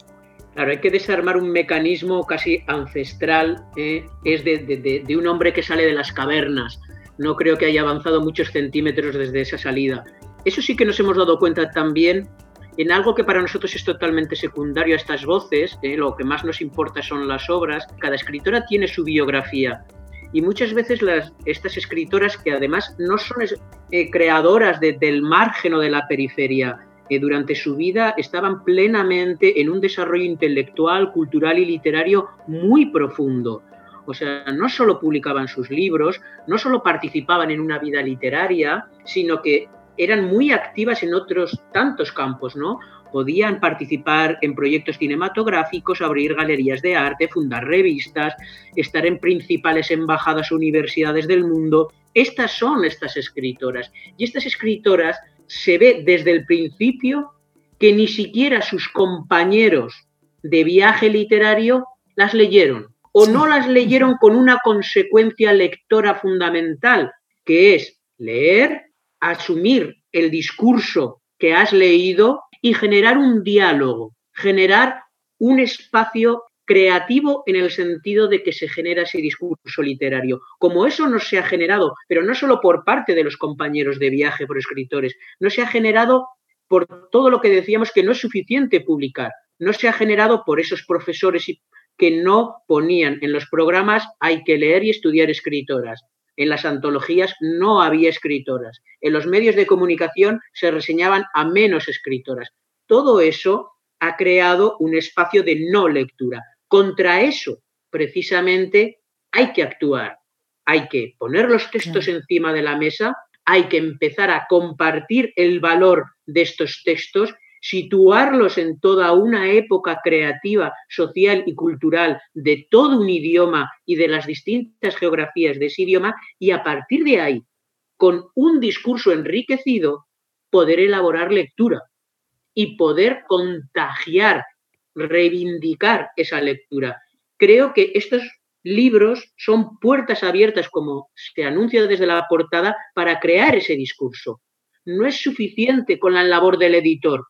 Claro, hay que desarmar un mecanismo casi ancestral, ¿eh? es de, de, un hombre que sale de las cavernas, no creo que haya avanzado muchos centímetros desde esa salida. Eso sí que nos hemos dado cuenta también en algo que para nosotros es totalmente secundario a estas voces, ¿eh? lo que más nos importa son las obras. Cada escritora tiene su biografía y muchas veces las, estas escritoras que además no son eh, creadoras del margen o de la periferia, eh, durante su vida estaban plenamente en un desarrollo intelectual, cultural y literario muy profundo. O sea, no solo publicaban sus libros, no solo participaban en una vida literaria, sino que eran muy activas en otros tantos campos, ¿no? Podían participar en proyectos cinematográficos, abrir galerías de arte, fundar revistas, estar en principales embajadas o universidades del mundo. Estas son estas escritoras. Y estas escritoras se ve desde el principio que ni siquiera sus compañeros de viaje literario las leyeron o no las leyeron con una consecuencia lectora fundamental, que es leer, asumir el discurso que has leído y generar un diálogo, generar un espacio creativo en el sentido de que se genera ese discurso literario. Como eso no se ha generado, pero no solo por parte de los compañeros de viaje, por escritores, no se ha generado por todo lo que decíamos que no es suficiente publicar, no se ha generado por esos profesores que no ponían en los programas hay que leer y estudiar escritoras. En las antologías no había escritoras. En los medios de comunicación se reseñaban a menos escritoras. Todo eso ha creado un espacio de no lectura. Contra eso, precisamente, hay que actuar. Hay que poner los textos encima de la mesa, hay que empezar a compartir el valor de estos textos situarlos en toda una época creativa, social y cultural de todo un idioma y de las distintas geografías de ese idioma y a partir de ahí, con un discurso enriquecido, poder elaborar lectura y poder contagiar, reivindicar esa lectura. Creo que estos libros son puertas abiertas, como se anuncia desde la portada, para crear ese discurso. No es suficiente con la labor del editor,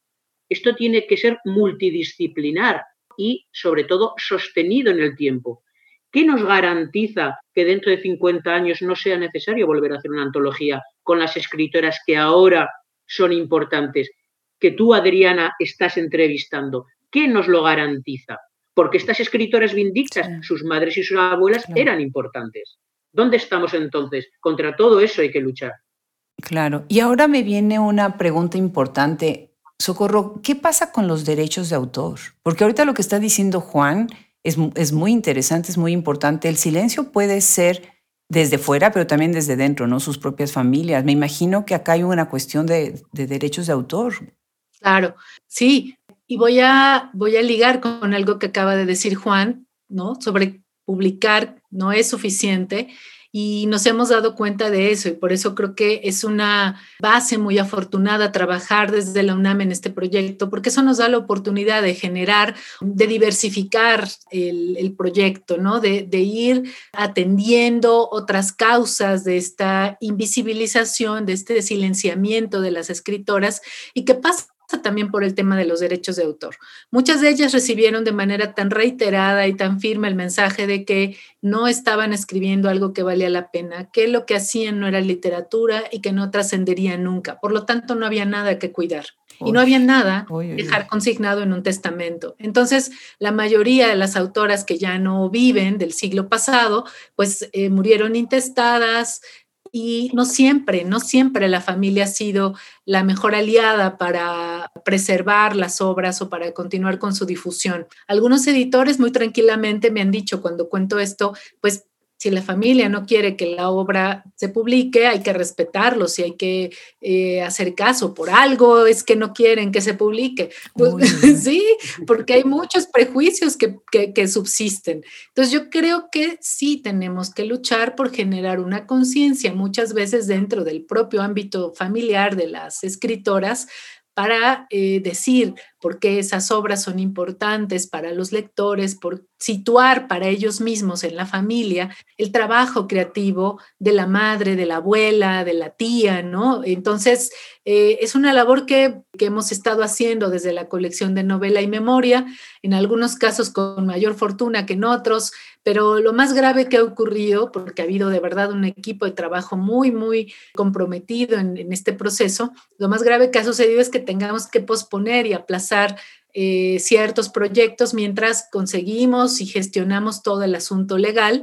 esto tiene que ser multidisciplinar y, sobre todo, sostenido en el tiempo. ¿Qué nos garantiza que dentro de 50 años no sea necesario volver a hacer una antología con las escritoras que ahora son importantes, que tú, Adriana, estás entrevistando? ¿Qué nos lo garantiza? Porque estas escritoras vindictas, sus madres y sus abuelas eran importantes. ¿Dónde estamos entonces? Contra todo eso hay que luchar. Claro. Y ahora me viene una pregunta importante. Socorro, ¿qué pasa con los derechos de autor? Porque ahorita lo que está diciendo Juan es, es, muy interesante, es muy importante. El silencio puede ser desde fuera, pero también desde dentro, ¿no? Sus propias familias. Me imagino que acá hay una cuestión de, de derechos de autor. Claro, sí. Y voy a, voy a ligar con algo que acaba de decir Juan, ¿no? Sobre publicar no es suficiente y nos hemos dado cuenta de eso y por eso creo que es una base muy afortunada trabajar desde la UNAM en este proyecto, porque eso nos da la oportunidad de generar, de diversificar el, proyecto, ¿no? De, de, ir atendiendo otras causas de esta invisibilización, de este silenciamiento de las escritoras y que pasa también por el tema de los derechos de autor. Muchas de ellas recibieron de manera tan reiterada y tan firme el mensaje de que no estaban escribiendo algo que valía la pena, que lo que hacían no era literatura y que no trascendería nunca. Por lo tanto, no había nada que cuidar. y no había nada dejar consignado en un testamento. Entonces, la mayoría de las autoras que ya no viven del siglo pasado, pues eh, murieron intestadas, y no siempre, no siempre la familia ha sido la mejor aliada para preservar las obras o para continuar con su difusión. Algunos editores muy tranquilamente me han dicho cuando cuento esto, pues si la familia no quiere que la obra se publique, hay que respetarlo, si hay que eh, hacer caso por algo, es que no quieren que se publique. Pues, sí, porque hay muchos prejuicios que, que, subsisten. Entonces yo creo que sí tenemos que luchar por generar una conciencia muchas veces dentro del propio ámbito familiar de las escritoras para eh, decir por qué esas obras son importantes para los lectores, por situar para ellos mismos en la familia el trabajo creativo de la madre, de la abuela, de la tía, ¿no? Entonces, eh, es una labor que, que, hemos estado haciendo desde la colección de novela y memoria, en algunos casos con mayor fortuna que en otros, pero lo más grave que ha ocurrido, porque ha habido de verdad un equipo de trabajo muy, muy comprometido en, en este proceso, lo más grave que ha sucedido es que tengamos que posponer y aplazar eh, ciertos proyectos mientras conseguimos y gestionamos todo el asunto legal.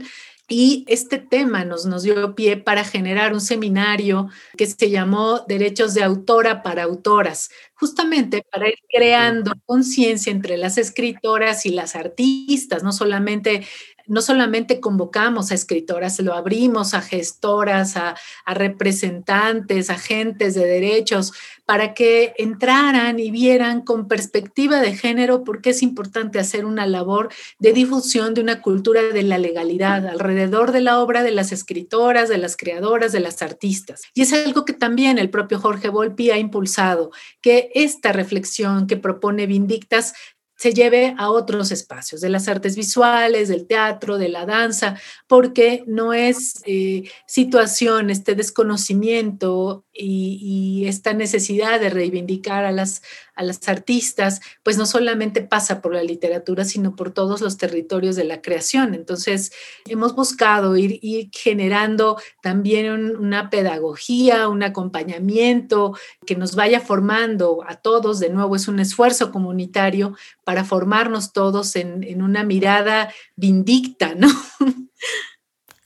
Y este tema nos, nos dio pie para generar un seminario que se llamó Derechos de Autora para Autoras, justamente para ir creando conciencia entre las escritoras y las artistas, no solamente no solamente convocamos a escritoras, lo abrimos a gestoras, a, representantes, agentes de derechos, para que entraran y vieran con perspectiva de género por qué es importante hacer una labor de difusión de una cultura de la legalidad alrededor de la obra de las escritoras, de las creadoras, de las artistas. Y es algo que también el propio Jorge Volpi ha impulsado, que esta reflexión que propone Vindictas se lleve a otros espacios, de las artes visuales, del teatro, de la danza, porque no es eh, situación, este desconocimiento y, esta necesidad de reivindicar a las, a las artistas, pues no solamente pasa por la literatura, sino por todos los territorios de la creación. Entonces, hemos buscado ir, generando también una pedagogía, un acompañamiento que nos vaya formando a todos. De nuevo, es un esfuerzo comunitario para formarnos todos en, en una mirada vindicta, ¿no?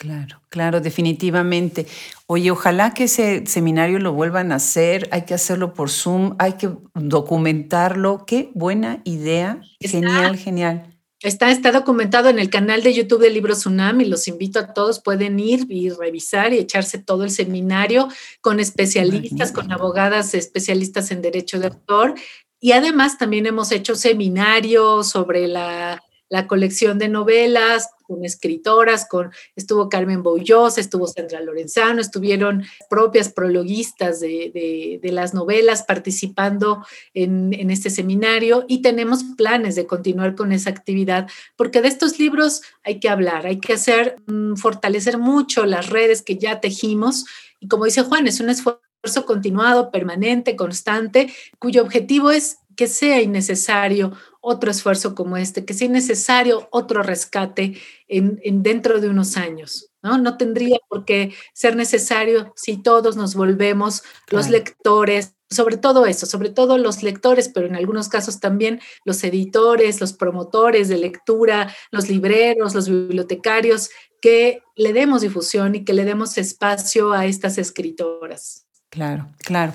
Claro, claro, definitivamente. Oye, ojalá que ese seminario lo vuelvan a hacer, hay que hacerlo por Zoom, hay que documentarlo. Qué buena idea. genial, genial. Está, está documentado en el canal de YouTube de Libros UNAM y los invito a todos, pueden ir y revisar y echarse todo el seminario con especialistas, con abogadas especialistas en derecho de autor. Y además también hemos hecho seminarios sobre la la colección de novelas con escritoras, con, estuvo Carmen Boullosa, estuvo Sandra Lorenzano, estuvieron propias prologuistas de, las novelas participando en, en, este seminario y tenemos planes de continuar con esa actividad, porque de estos libros hay que hablar, hay que hacer, mm, fortalecer mucho las redes que ya tejimos y como dice Juan, es un esfuerzo continuado, permanente, constante, cuyo objetivo es que sea innecesario otro esfuerzo como este, que sea necesario otro rescate en, dentro de unos años. ¿no? no tendría por qué ser necesario si todos nos volvemos los lectores, sobre todo eso, sobre todo los lectores, pero en algunos casos también los editores, los promotores de lectura, los libreros, los bibliotecarios, que le demos difusión y que le demos espacio a estas escritoras. Claro, claro.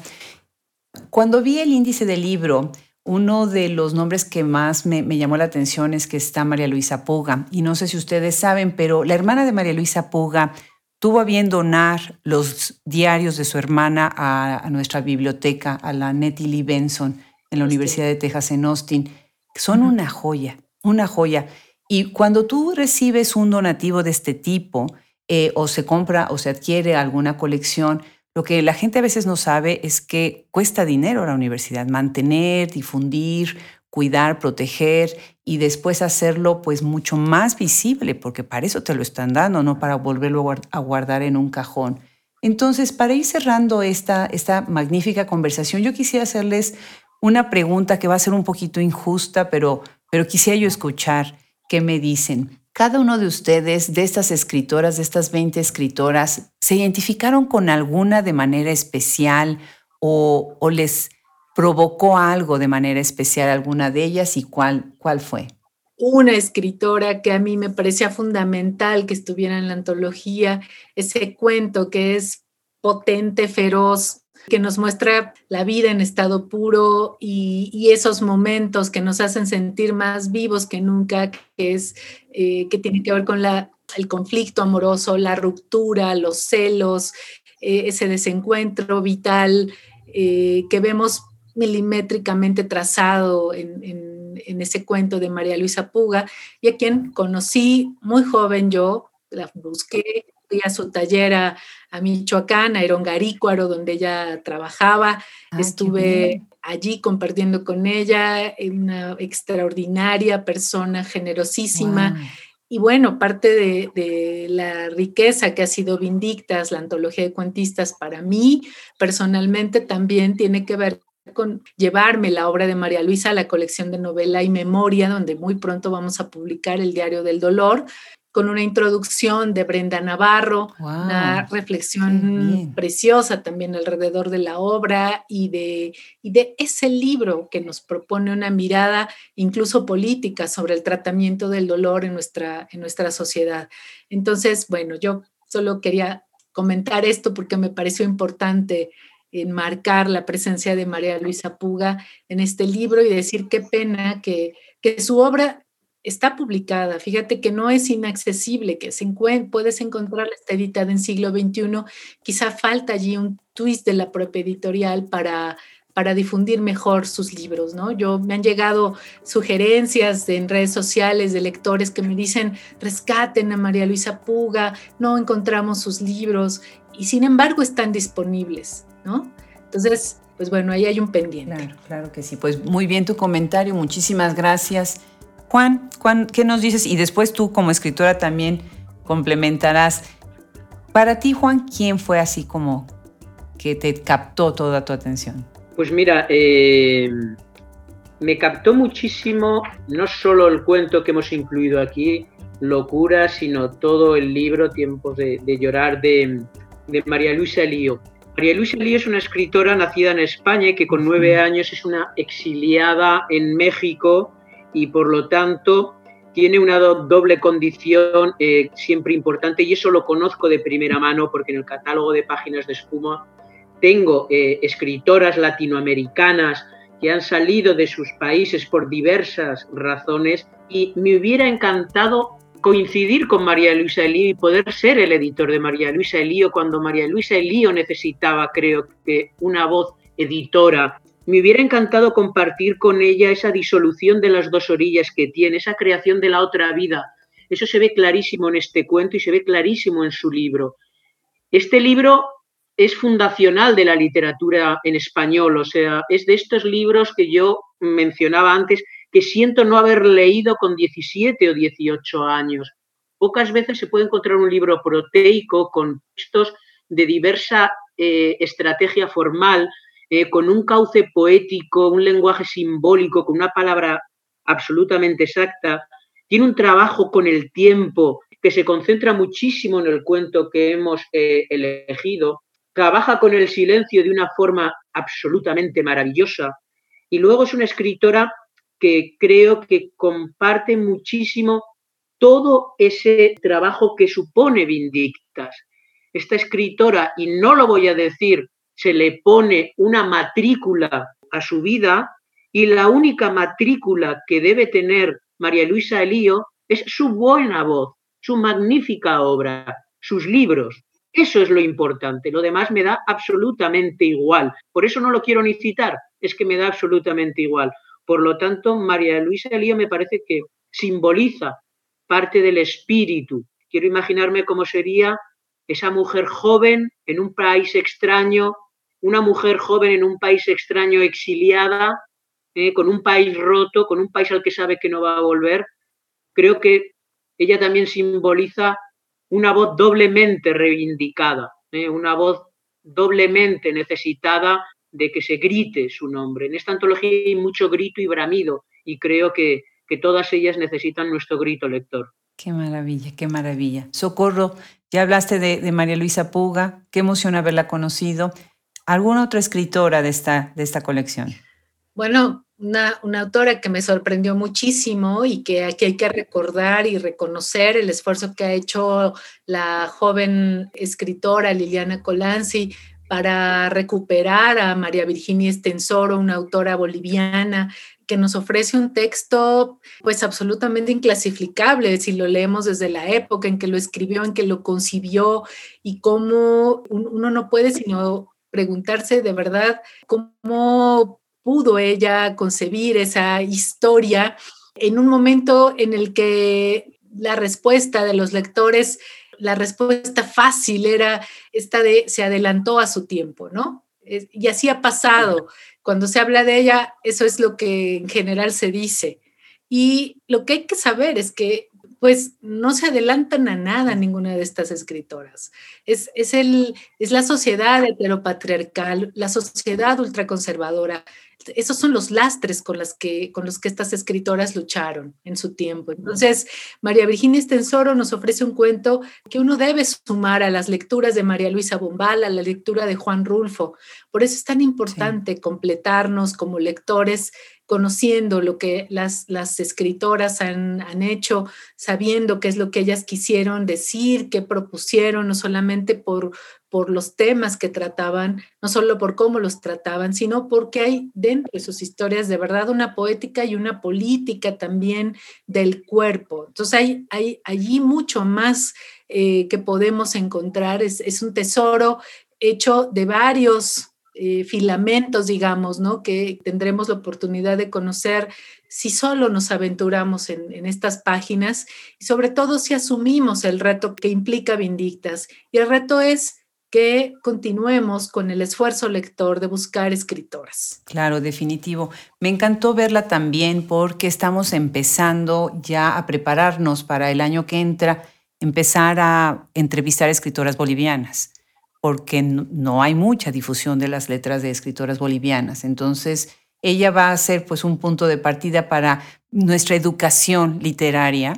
Cuando vi el índice del libro, uno de los nombres que más me, llamó la atención es que está María Luisa Puga. Y no sé si ustedes saben, pero la hermana de María Luisa Puga tuvo a bien donar los diarios de su hermana a, nuestra biblioteca, a la Nettie Lee Benson, en la Universidad de Texas en Austin. Son una joya, una joya. Y cuando tú recibes un donativo de este tipo, eh, o se compra o se adquiere alguna colección, lo que la gente a veces no sabe es que cuesta dinero la universidad mantener, difundir, cuidar, proteger y después hacerlo pues mucho más visible, porque para eso te lo están dando, no para volverlo a guardar en un cajón. Entonces, para ir cerrando esta, esta magnífica conversación, yo quisiera hacerles una pregunta que va a ser un poquito injusta, pero, pero quisiera yo escuchar qué me dicen. Cada uno de ustedes, de estas escritoras, de estas 20 escritoras, ¿se identificaron con alguna de manera especial o, les provocó algo de manera especial alguna de ellas y cuál, cuál fue? Una escritora que a mí me parecía fundamental que estuviera en la antología, ese cuento que es potente, feroz, que nos muestra la vida en estado puro y, esos momentos que nos hacen sentir más vivos que nunca, que es eh, que tiene que ver con la, el conflicto amoroso, la ruptura, los celos, eh, ese desencuentro vital eh, que vemos milimétricamente trazado en, en, ese cuento de María Luisa Puga. Y a quien conocí muy joven yo, la busqué, fui a su taller a, Michoacán, a Erongarícuaro, donde ella trabajaba, ah, estuve allí compartiendo con ella, una extraordinaria persona, generosísima. Y bueno, parte de, de, la riqueza que ha sido Vindictas, la antología de cuentistas, para mí personalmente también tiene que ver con llevarme la obra de María Luisa a la colección de novela y memoria, donde muy pronto vamos a publicar el Diario del Dolor, con una introducción de Brenda Navarro, una reflexión preciosa también alrededor de la obra y de, y de ese libro que nos propone una mirada incluso política sobre el tratamiento del dolor en nuestra, en nuestra sociedad. Entonces, bueno, yo solo quería comentar esto porque me pareció importante enmarcar la presencia de María Luisa Puga en este libro y decir qué pena que, que su obra está publicada. Fíjate que no es inaccesible, que se puedes encontrarla, está editada en siglo XXI. Quizá falta allí un twist de la propia editorial para, para difundir mejor sus libros, ¿no? Yo me han llegado sugerencias en redes sociales de lectores que me dicen, rescaten a María Luisa Puga, no encontramos sus libros y sin embargo están disponibles. Entonces, pues bueno, ahí hay un pendiente. Claro, claro que sí. Pues muy bien tu comentario, muchísimas gracias. Juan, Juan, ¿qué nos dices? Y después tú como escritora también complementarás. Para ti, Juan, ¿quién fue así como que te captó toda tu atención? Pues mira, eh, me captó muchísimo no solo el cuento que hemos incluido aquí, Locura, sino todo el libro Tiempos de, llorar de, de María Luisa Lío. María Luisa Lío es una escritora nacida en España y que con nueve años es una exiliada en México y por lo tanto tiene una doble condición eh, siempre importante y eso lo conozco de primera mano porque en el catálogo de páginas de espuma tengo eh, escritoras latinoamericanas que han salido de sus países por diversas razones y me hubiera encantado coincidir con María Luisa Elío y poder ser el editor de María Luisa Elío cuando María Luisa Elío necesitaba, creo que, una voz editora. Me hubiera encantado compartir con ella esa disolución de las dos orillas que tiene, esa creación de la otra vida. Eso se ve clarísimo en este cuento y se ve clarísimo en su libro. Este libro es fundacional de la literatura en español, o sea, es de estos libros que yo mencionaba antes que siento no haber leído con 17 o 18 años. Pocas veces se puede encontrar un libro proteico con textos de diversa eh, estrategia formal, eh, con un cauce poético, un lenguaje simbólico, con una palabra absolutamente exacta. Tiene un trabajo con el tiempo que se concentra muchísimo en el cuento que hemos eh, elegido. Trabaja con el silencio de una forma absolutamente maravillosa. Y luego es una escritora que creo que comparte muchísimo todo ese trabajo que supone Vindictas. Esta escritora, y no lo voy a decir, se le pone una matrícula a su vida y la única matrícula que debe tener María Luisa Elío es su buena voz, su magnífica obra, sus libros. Eso es lo importante. Lo demás me da absolutamente igual. Por eso no lo quiero ni citar. Es que me da absolutamente igual. Por lo tanto, María Luisa Elío me parece que simboliza parte del espíritu. Quiero imaginarme cómo sería esa mujer joven en un país extraño, una mujer joven en un país extraño exiliada, eh, con un país roto, con un país al que sabe que no va a volver. Creo que ella también simboliza una voz doblemente reivindicada, eh, una voz doblemente necesitada de que se grite su nombre. En esta antología hay mucho grito y bramido y creo que, que todas ellas necesitan nuestro grito lector. Qué maravilla, qué maravilla. Socorro, ya hablaste de, María Luisa Puga, qué emoción haberla conocido. ¿Alguna otra escritora de esta, de esta colección? Bueno, una, una, autora que me sorprendió muchísimo y que aquí hay que recordar y reconocer el esfuerzo que ha hecho la joven escritora Liliana Colanzi para recuperar a María Virginia Estensoro, una autora boliviana que nos ofrece un texto pues absolutamente inclasificable si lo leemos desde la época en que lo escribió, en que lo concibió y cómo uno no puede sino preguntarse de verdad cómo pudo ella concebir esa historia en un momento en el que la respuesta de los lectores, la respuesta fácil era esta de se adelantó a su tiempo, ¿no? Y así ha pasado cuando se habla de ella, eso es lo que en general se dice. Y lo que hay que saber es que pues no se adelantan a nada ninguna de estas escritoras. Es, es, el, es la sociedad heteropatriarcal, la sociedad ultraconservadora, esos son los lastres con, las que, con los que estas escritoras lucharon en su tiempo. Entonces, María Virginia Estensoro nos ofrece un cuento que uno debe sumar a las lecturas de María Luisa Bombal, a la lectura de Juan Rulfo. Por eso es tan importante completarnos como lectores conociendo lo que las, las escritoras han, han, hecho, sabiendo qué es lo que ellas quisieron decir, qué propusieron, no solamente por, por los temas que trataban, no solo por cómo los trataban, sino porque hay dentro de sus historias de verdad una poética y una política también del cuerpo. Entonces hay, hay allí mucho más eh, que podemos encontrar, es, es, un tesoro hecho de varios eh, filamentos, digamos, ¿no? Que tendremos la oportunidad de conocer si solo nos aventuramos en, en, estas páginas y sobre todo si asumimos el reto que implica Vindictas. Y el reto es que continuemos con el esfuerzo lector de buscar escritoras. Claro, definitivo. Me encantó verla también porque estamos empezando ya a prepararnos para el año que entra, empezar a entrevistar escritoras bolivianas, porque no hay mucha difusión de las letras de escritoras bolivianas. Entonces, ella va a ser pues un punto de partida para nuestra educación literaria.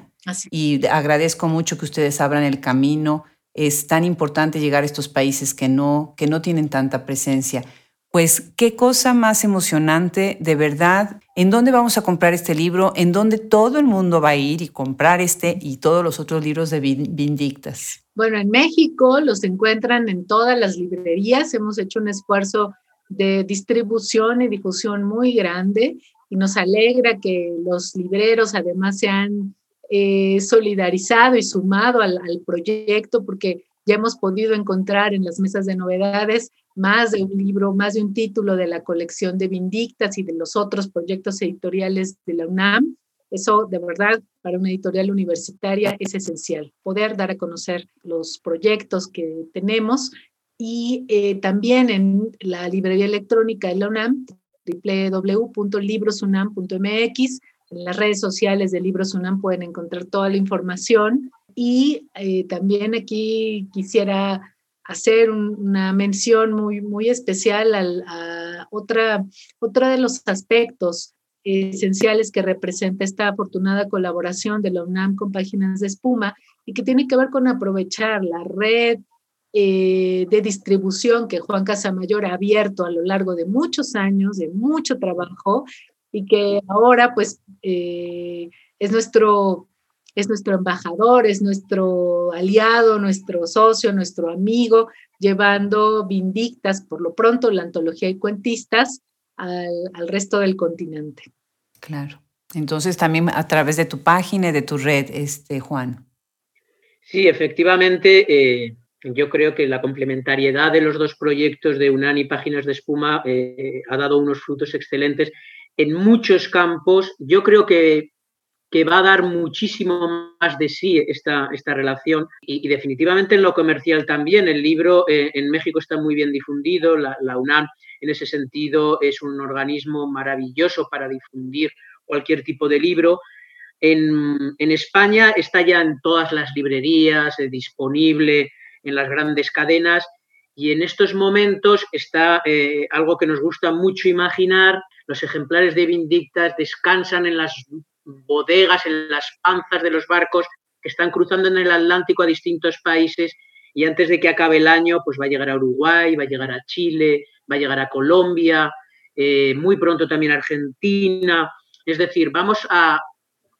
Y agradezco mucho que ustedes abran el camino es tan importante llegar a estos países que no, que no tienen tanta presencia. Pues qué cosa más emocionante, de verdad. ¿En dónde vamos a comprar este libro? ¿En dónde todo el mundo va a ir y comprar este y todos los otros libros de Vindictas? Bueno, en México los encuentran en todas las librerías. Hemos hecho un esfuerzo de distribución y difusión muy grande y nos alegra que los libreros además sean eh, solidarizado y sumado al, proyecto porque ya hemos podido encontrar en las mesas de novedades más de un libro, más de un título de la colección de Vindictas y de los otros proyectos editoriales de la UNAM. Eso de verdad para una editorial universitaria es esencial, poder dar a conocer los proyectos que tenemos y eh, también en la librería electrónica de la UNAM, www.librosunam.mx, en las redes sociales de Libros UNAM pueden encontrar toda la información. Y eh, también aquí quisiera hacer una mención muy, muy especial a otra, otra de los aspectos esenciales que representa esta afortunada colaboración de la UNAM con Páginas de Espuma y que tiene que ver con aprovechar la red eh, de distribución que Juan Casamayor ha abierto a lo largo de muchos años, de mucho trabajo, y que ahora pues eh, es, nuestro, es nuestro embajador, es nuestro aliado, nuestro socio, nuestro amigo, llevando Vindictas, por lo pronto, la antología y cuentistas al, al resto del continente. Claro. Entonces también a través de tu página y de tu red, este, Juan. Sí, efectivamente, eh, yo creo que la complementariedad de los dos proyectos de UNAN y Páginas de Espuma eh, ha dado unos frutos excelentes en muchos campos. Yo creo que que va a dar muchísimo más de sí esta, esta relación y, definitivamente en lo comercial también. El libro eh, en México está muy bien difundido, la, UNAM en ese sentido es un organismo maravilloso para difundir cualquier tipo de libro. En, España está ya en todas las librerías, eh, disponible en las grandes cadenas y en estos momentos está eh, algo que nos gusta mucho imaginar, los ejemplares de Vindictas descansan en las bodegas, en las panzas de los barcos que están cruzando en el Atlántico a distintos países y antes de que acabe el año, pues va a llegar a Uruguay, va a llegar a Chile, va a llegar a Colombia, eh, muy pronto también a Argentina. Es decir, vamos a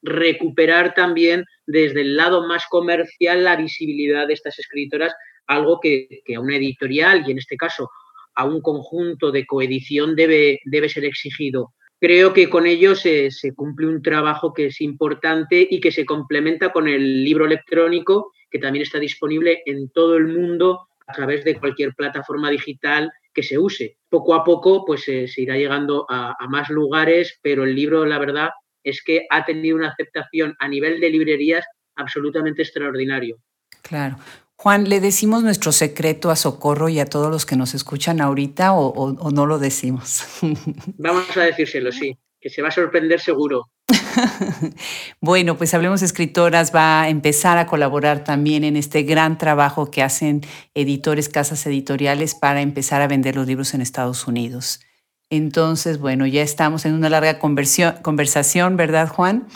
recuperar también desde el lado más comercial la visibilidad de estas escritoras, algo que, a una editorial y en este caso a un conjunto de coedición debe, debe ser exigido creo que con ello se, cumple un trabajo que es importante y que se complementa con el libro electrónico, que también está disponible en todo el mundo a través de cualquier plataforma digital que se use. Poco a poco, pues se irá llegando a, a más lugares, pero el libro, la verdad, es que ha tenido una aceptación a nivel de librerías absolutamente extraordinario. Claro. Juan, ¿le decimos nuestro secreto a Socorro y a todos los que nos escuchan ahorita o, no lo decimos? Vamos a decírselo, sí, que se va a sorprender seguro. bueno, pues Hablemos Escritoras va a empezar a colaborar también en este gran trabajo que hacen editores, casas editoriales para empezar a vender los libros en Estados Unidos. Entonces, bueno, ya estamos en una larga conversación, ¿verdad, Juan?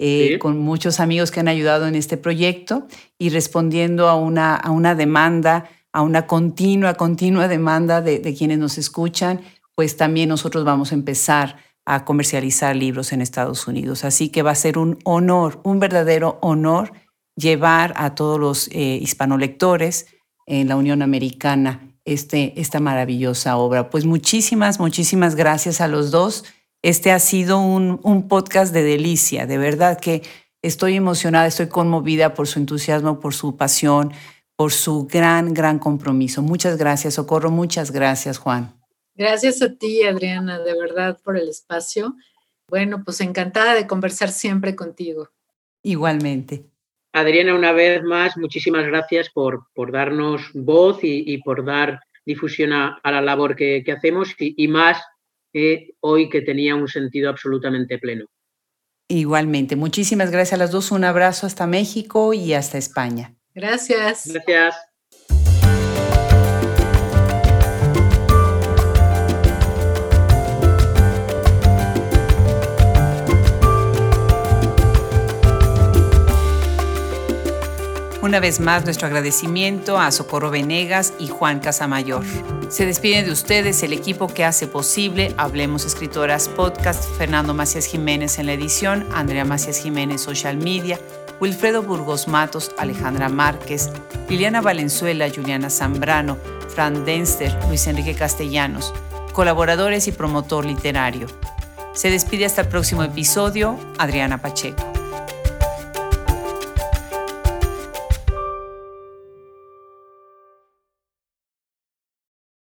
Eh, con muchos amigos que han ayudado en este proyecto y respondiendo a una, a una demanda, a una continua, continua demanda de, de quienes nos escuchan, pues también nosotros vamos a empezar a comercializar libros en Estados Unidos. Así que va a ser un honor, un verdadero honor llevar a todos los eh, hispanolectores en la Unión Americana este, esta maravillosa obra. Pues muchísimas, muchísimas gracias a los dos. Este ha sido un, podcast de delicia, de verdad que estoy emocionada, estoy conmovida por su entusiasmo, por su pasión, por su gran, gran compromiso. Muchas gracias, Socorro, muchas gracias, Juan. Gracias a ti, Adriana, de verdad, por el espacio. Bueno, pues encantada de conversar siempre contigo. Igualmente. Adriana, una vez más, muchísimas gracias por, por darnos voz y, por dar difusión a, la labor que, hacemos y más hoy que tenía un sentido absolutamente pleno. Igualmente, muchísimas gracias a las dos, un abrazo hasta México y hasta España. Gracias. Gracias. Una vez más, nuestro agradecimiento a Socorro Venegas y Juan Casamayor. Se despiden de ustedes el equipo que hace posible Hablemos Escritoras Podcast, Fernando Macías Jiménez en la edición, Andrea Macías Jiménez Social Media, Wilfredo Burgos Matos, Alejandra Márquez, Liliana Valenzuela, Juliana Zambrano, Fran Denster, Luis Enrique Castellanos, colaboradores y promotor literario. Se despide hasta el próximo episodio, Adriana Pacheco.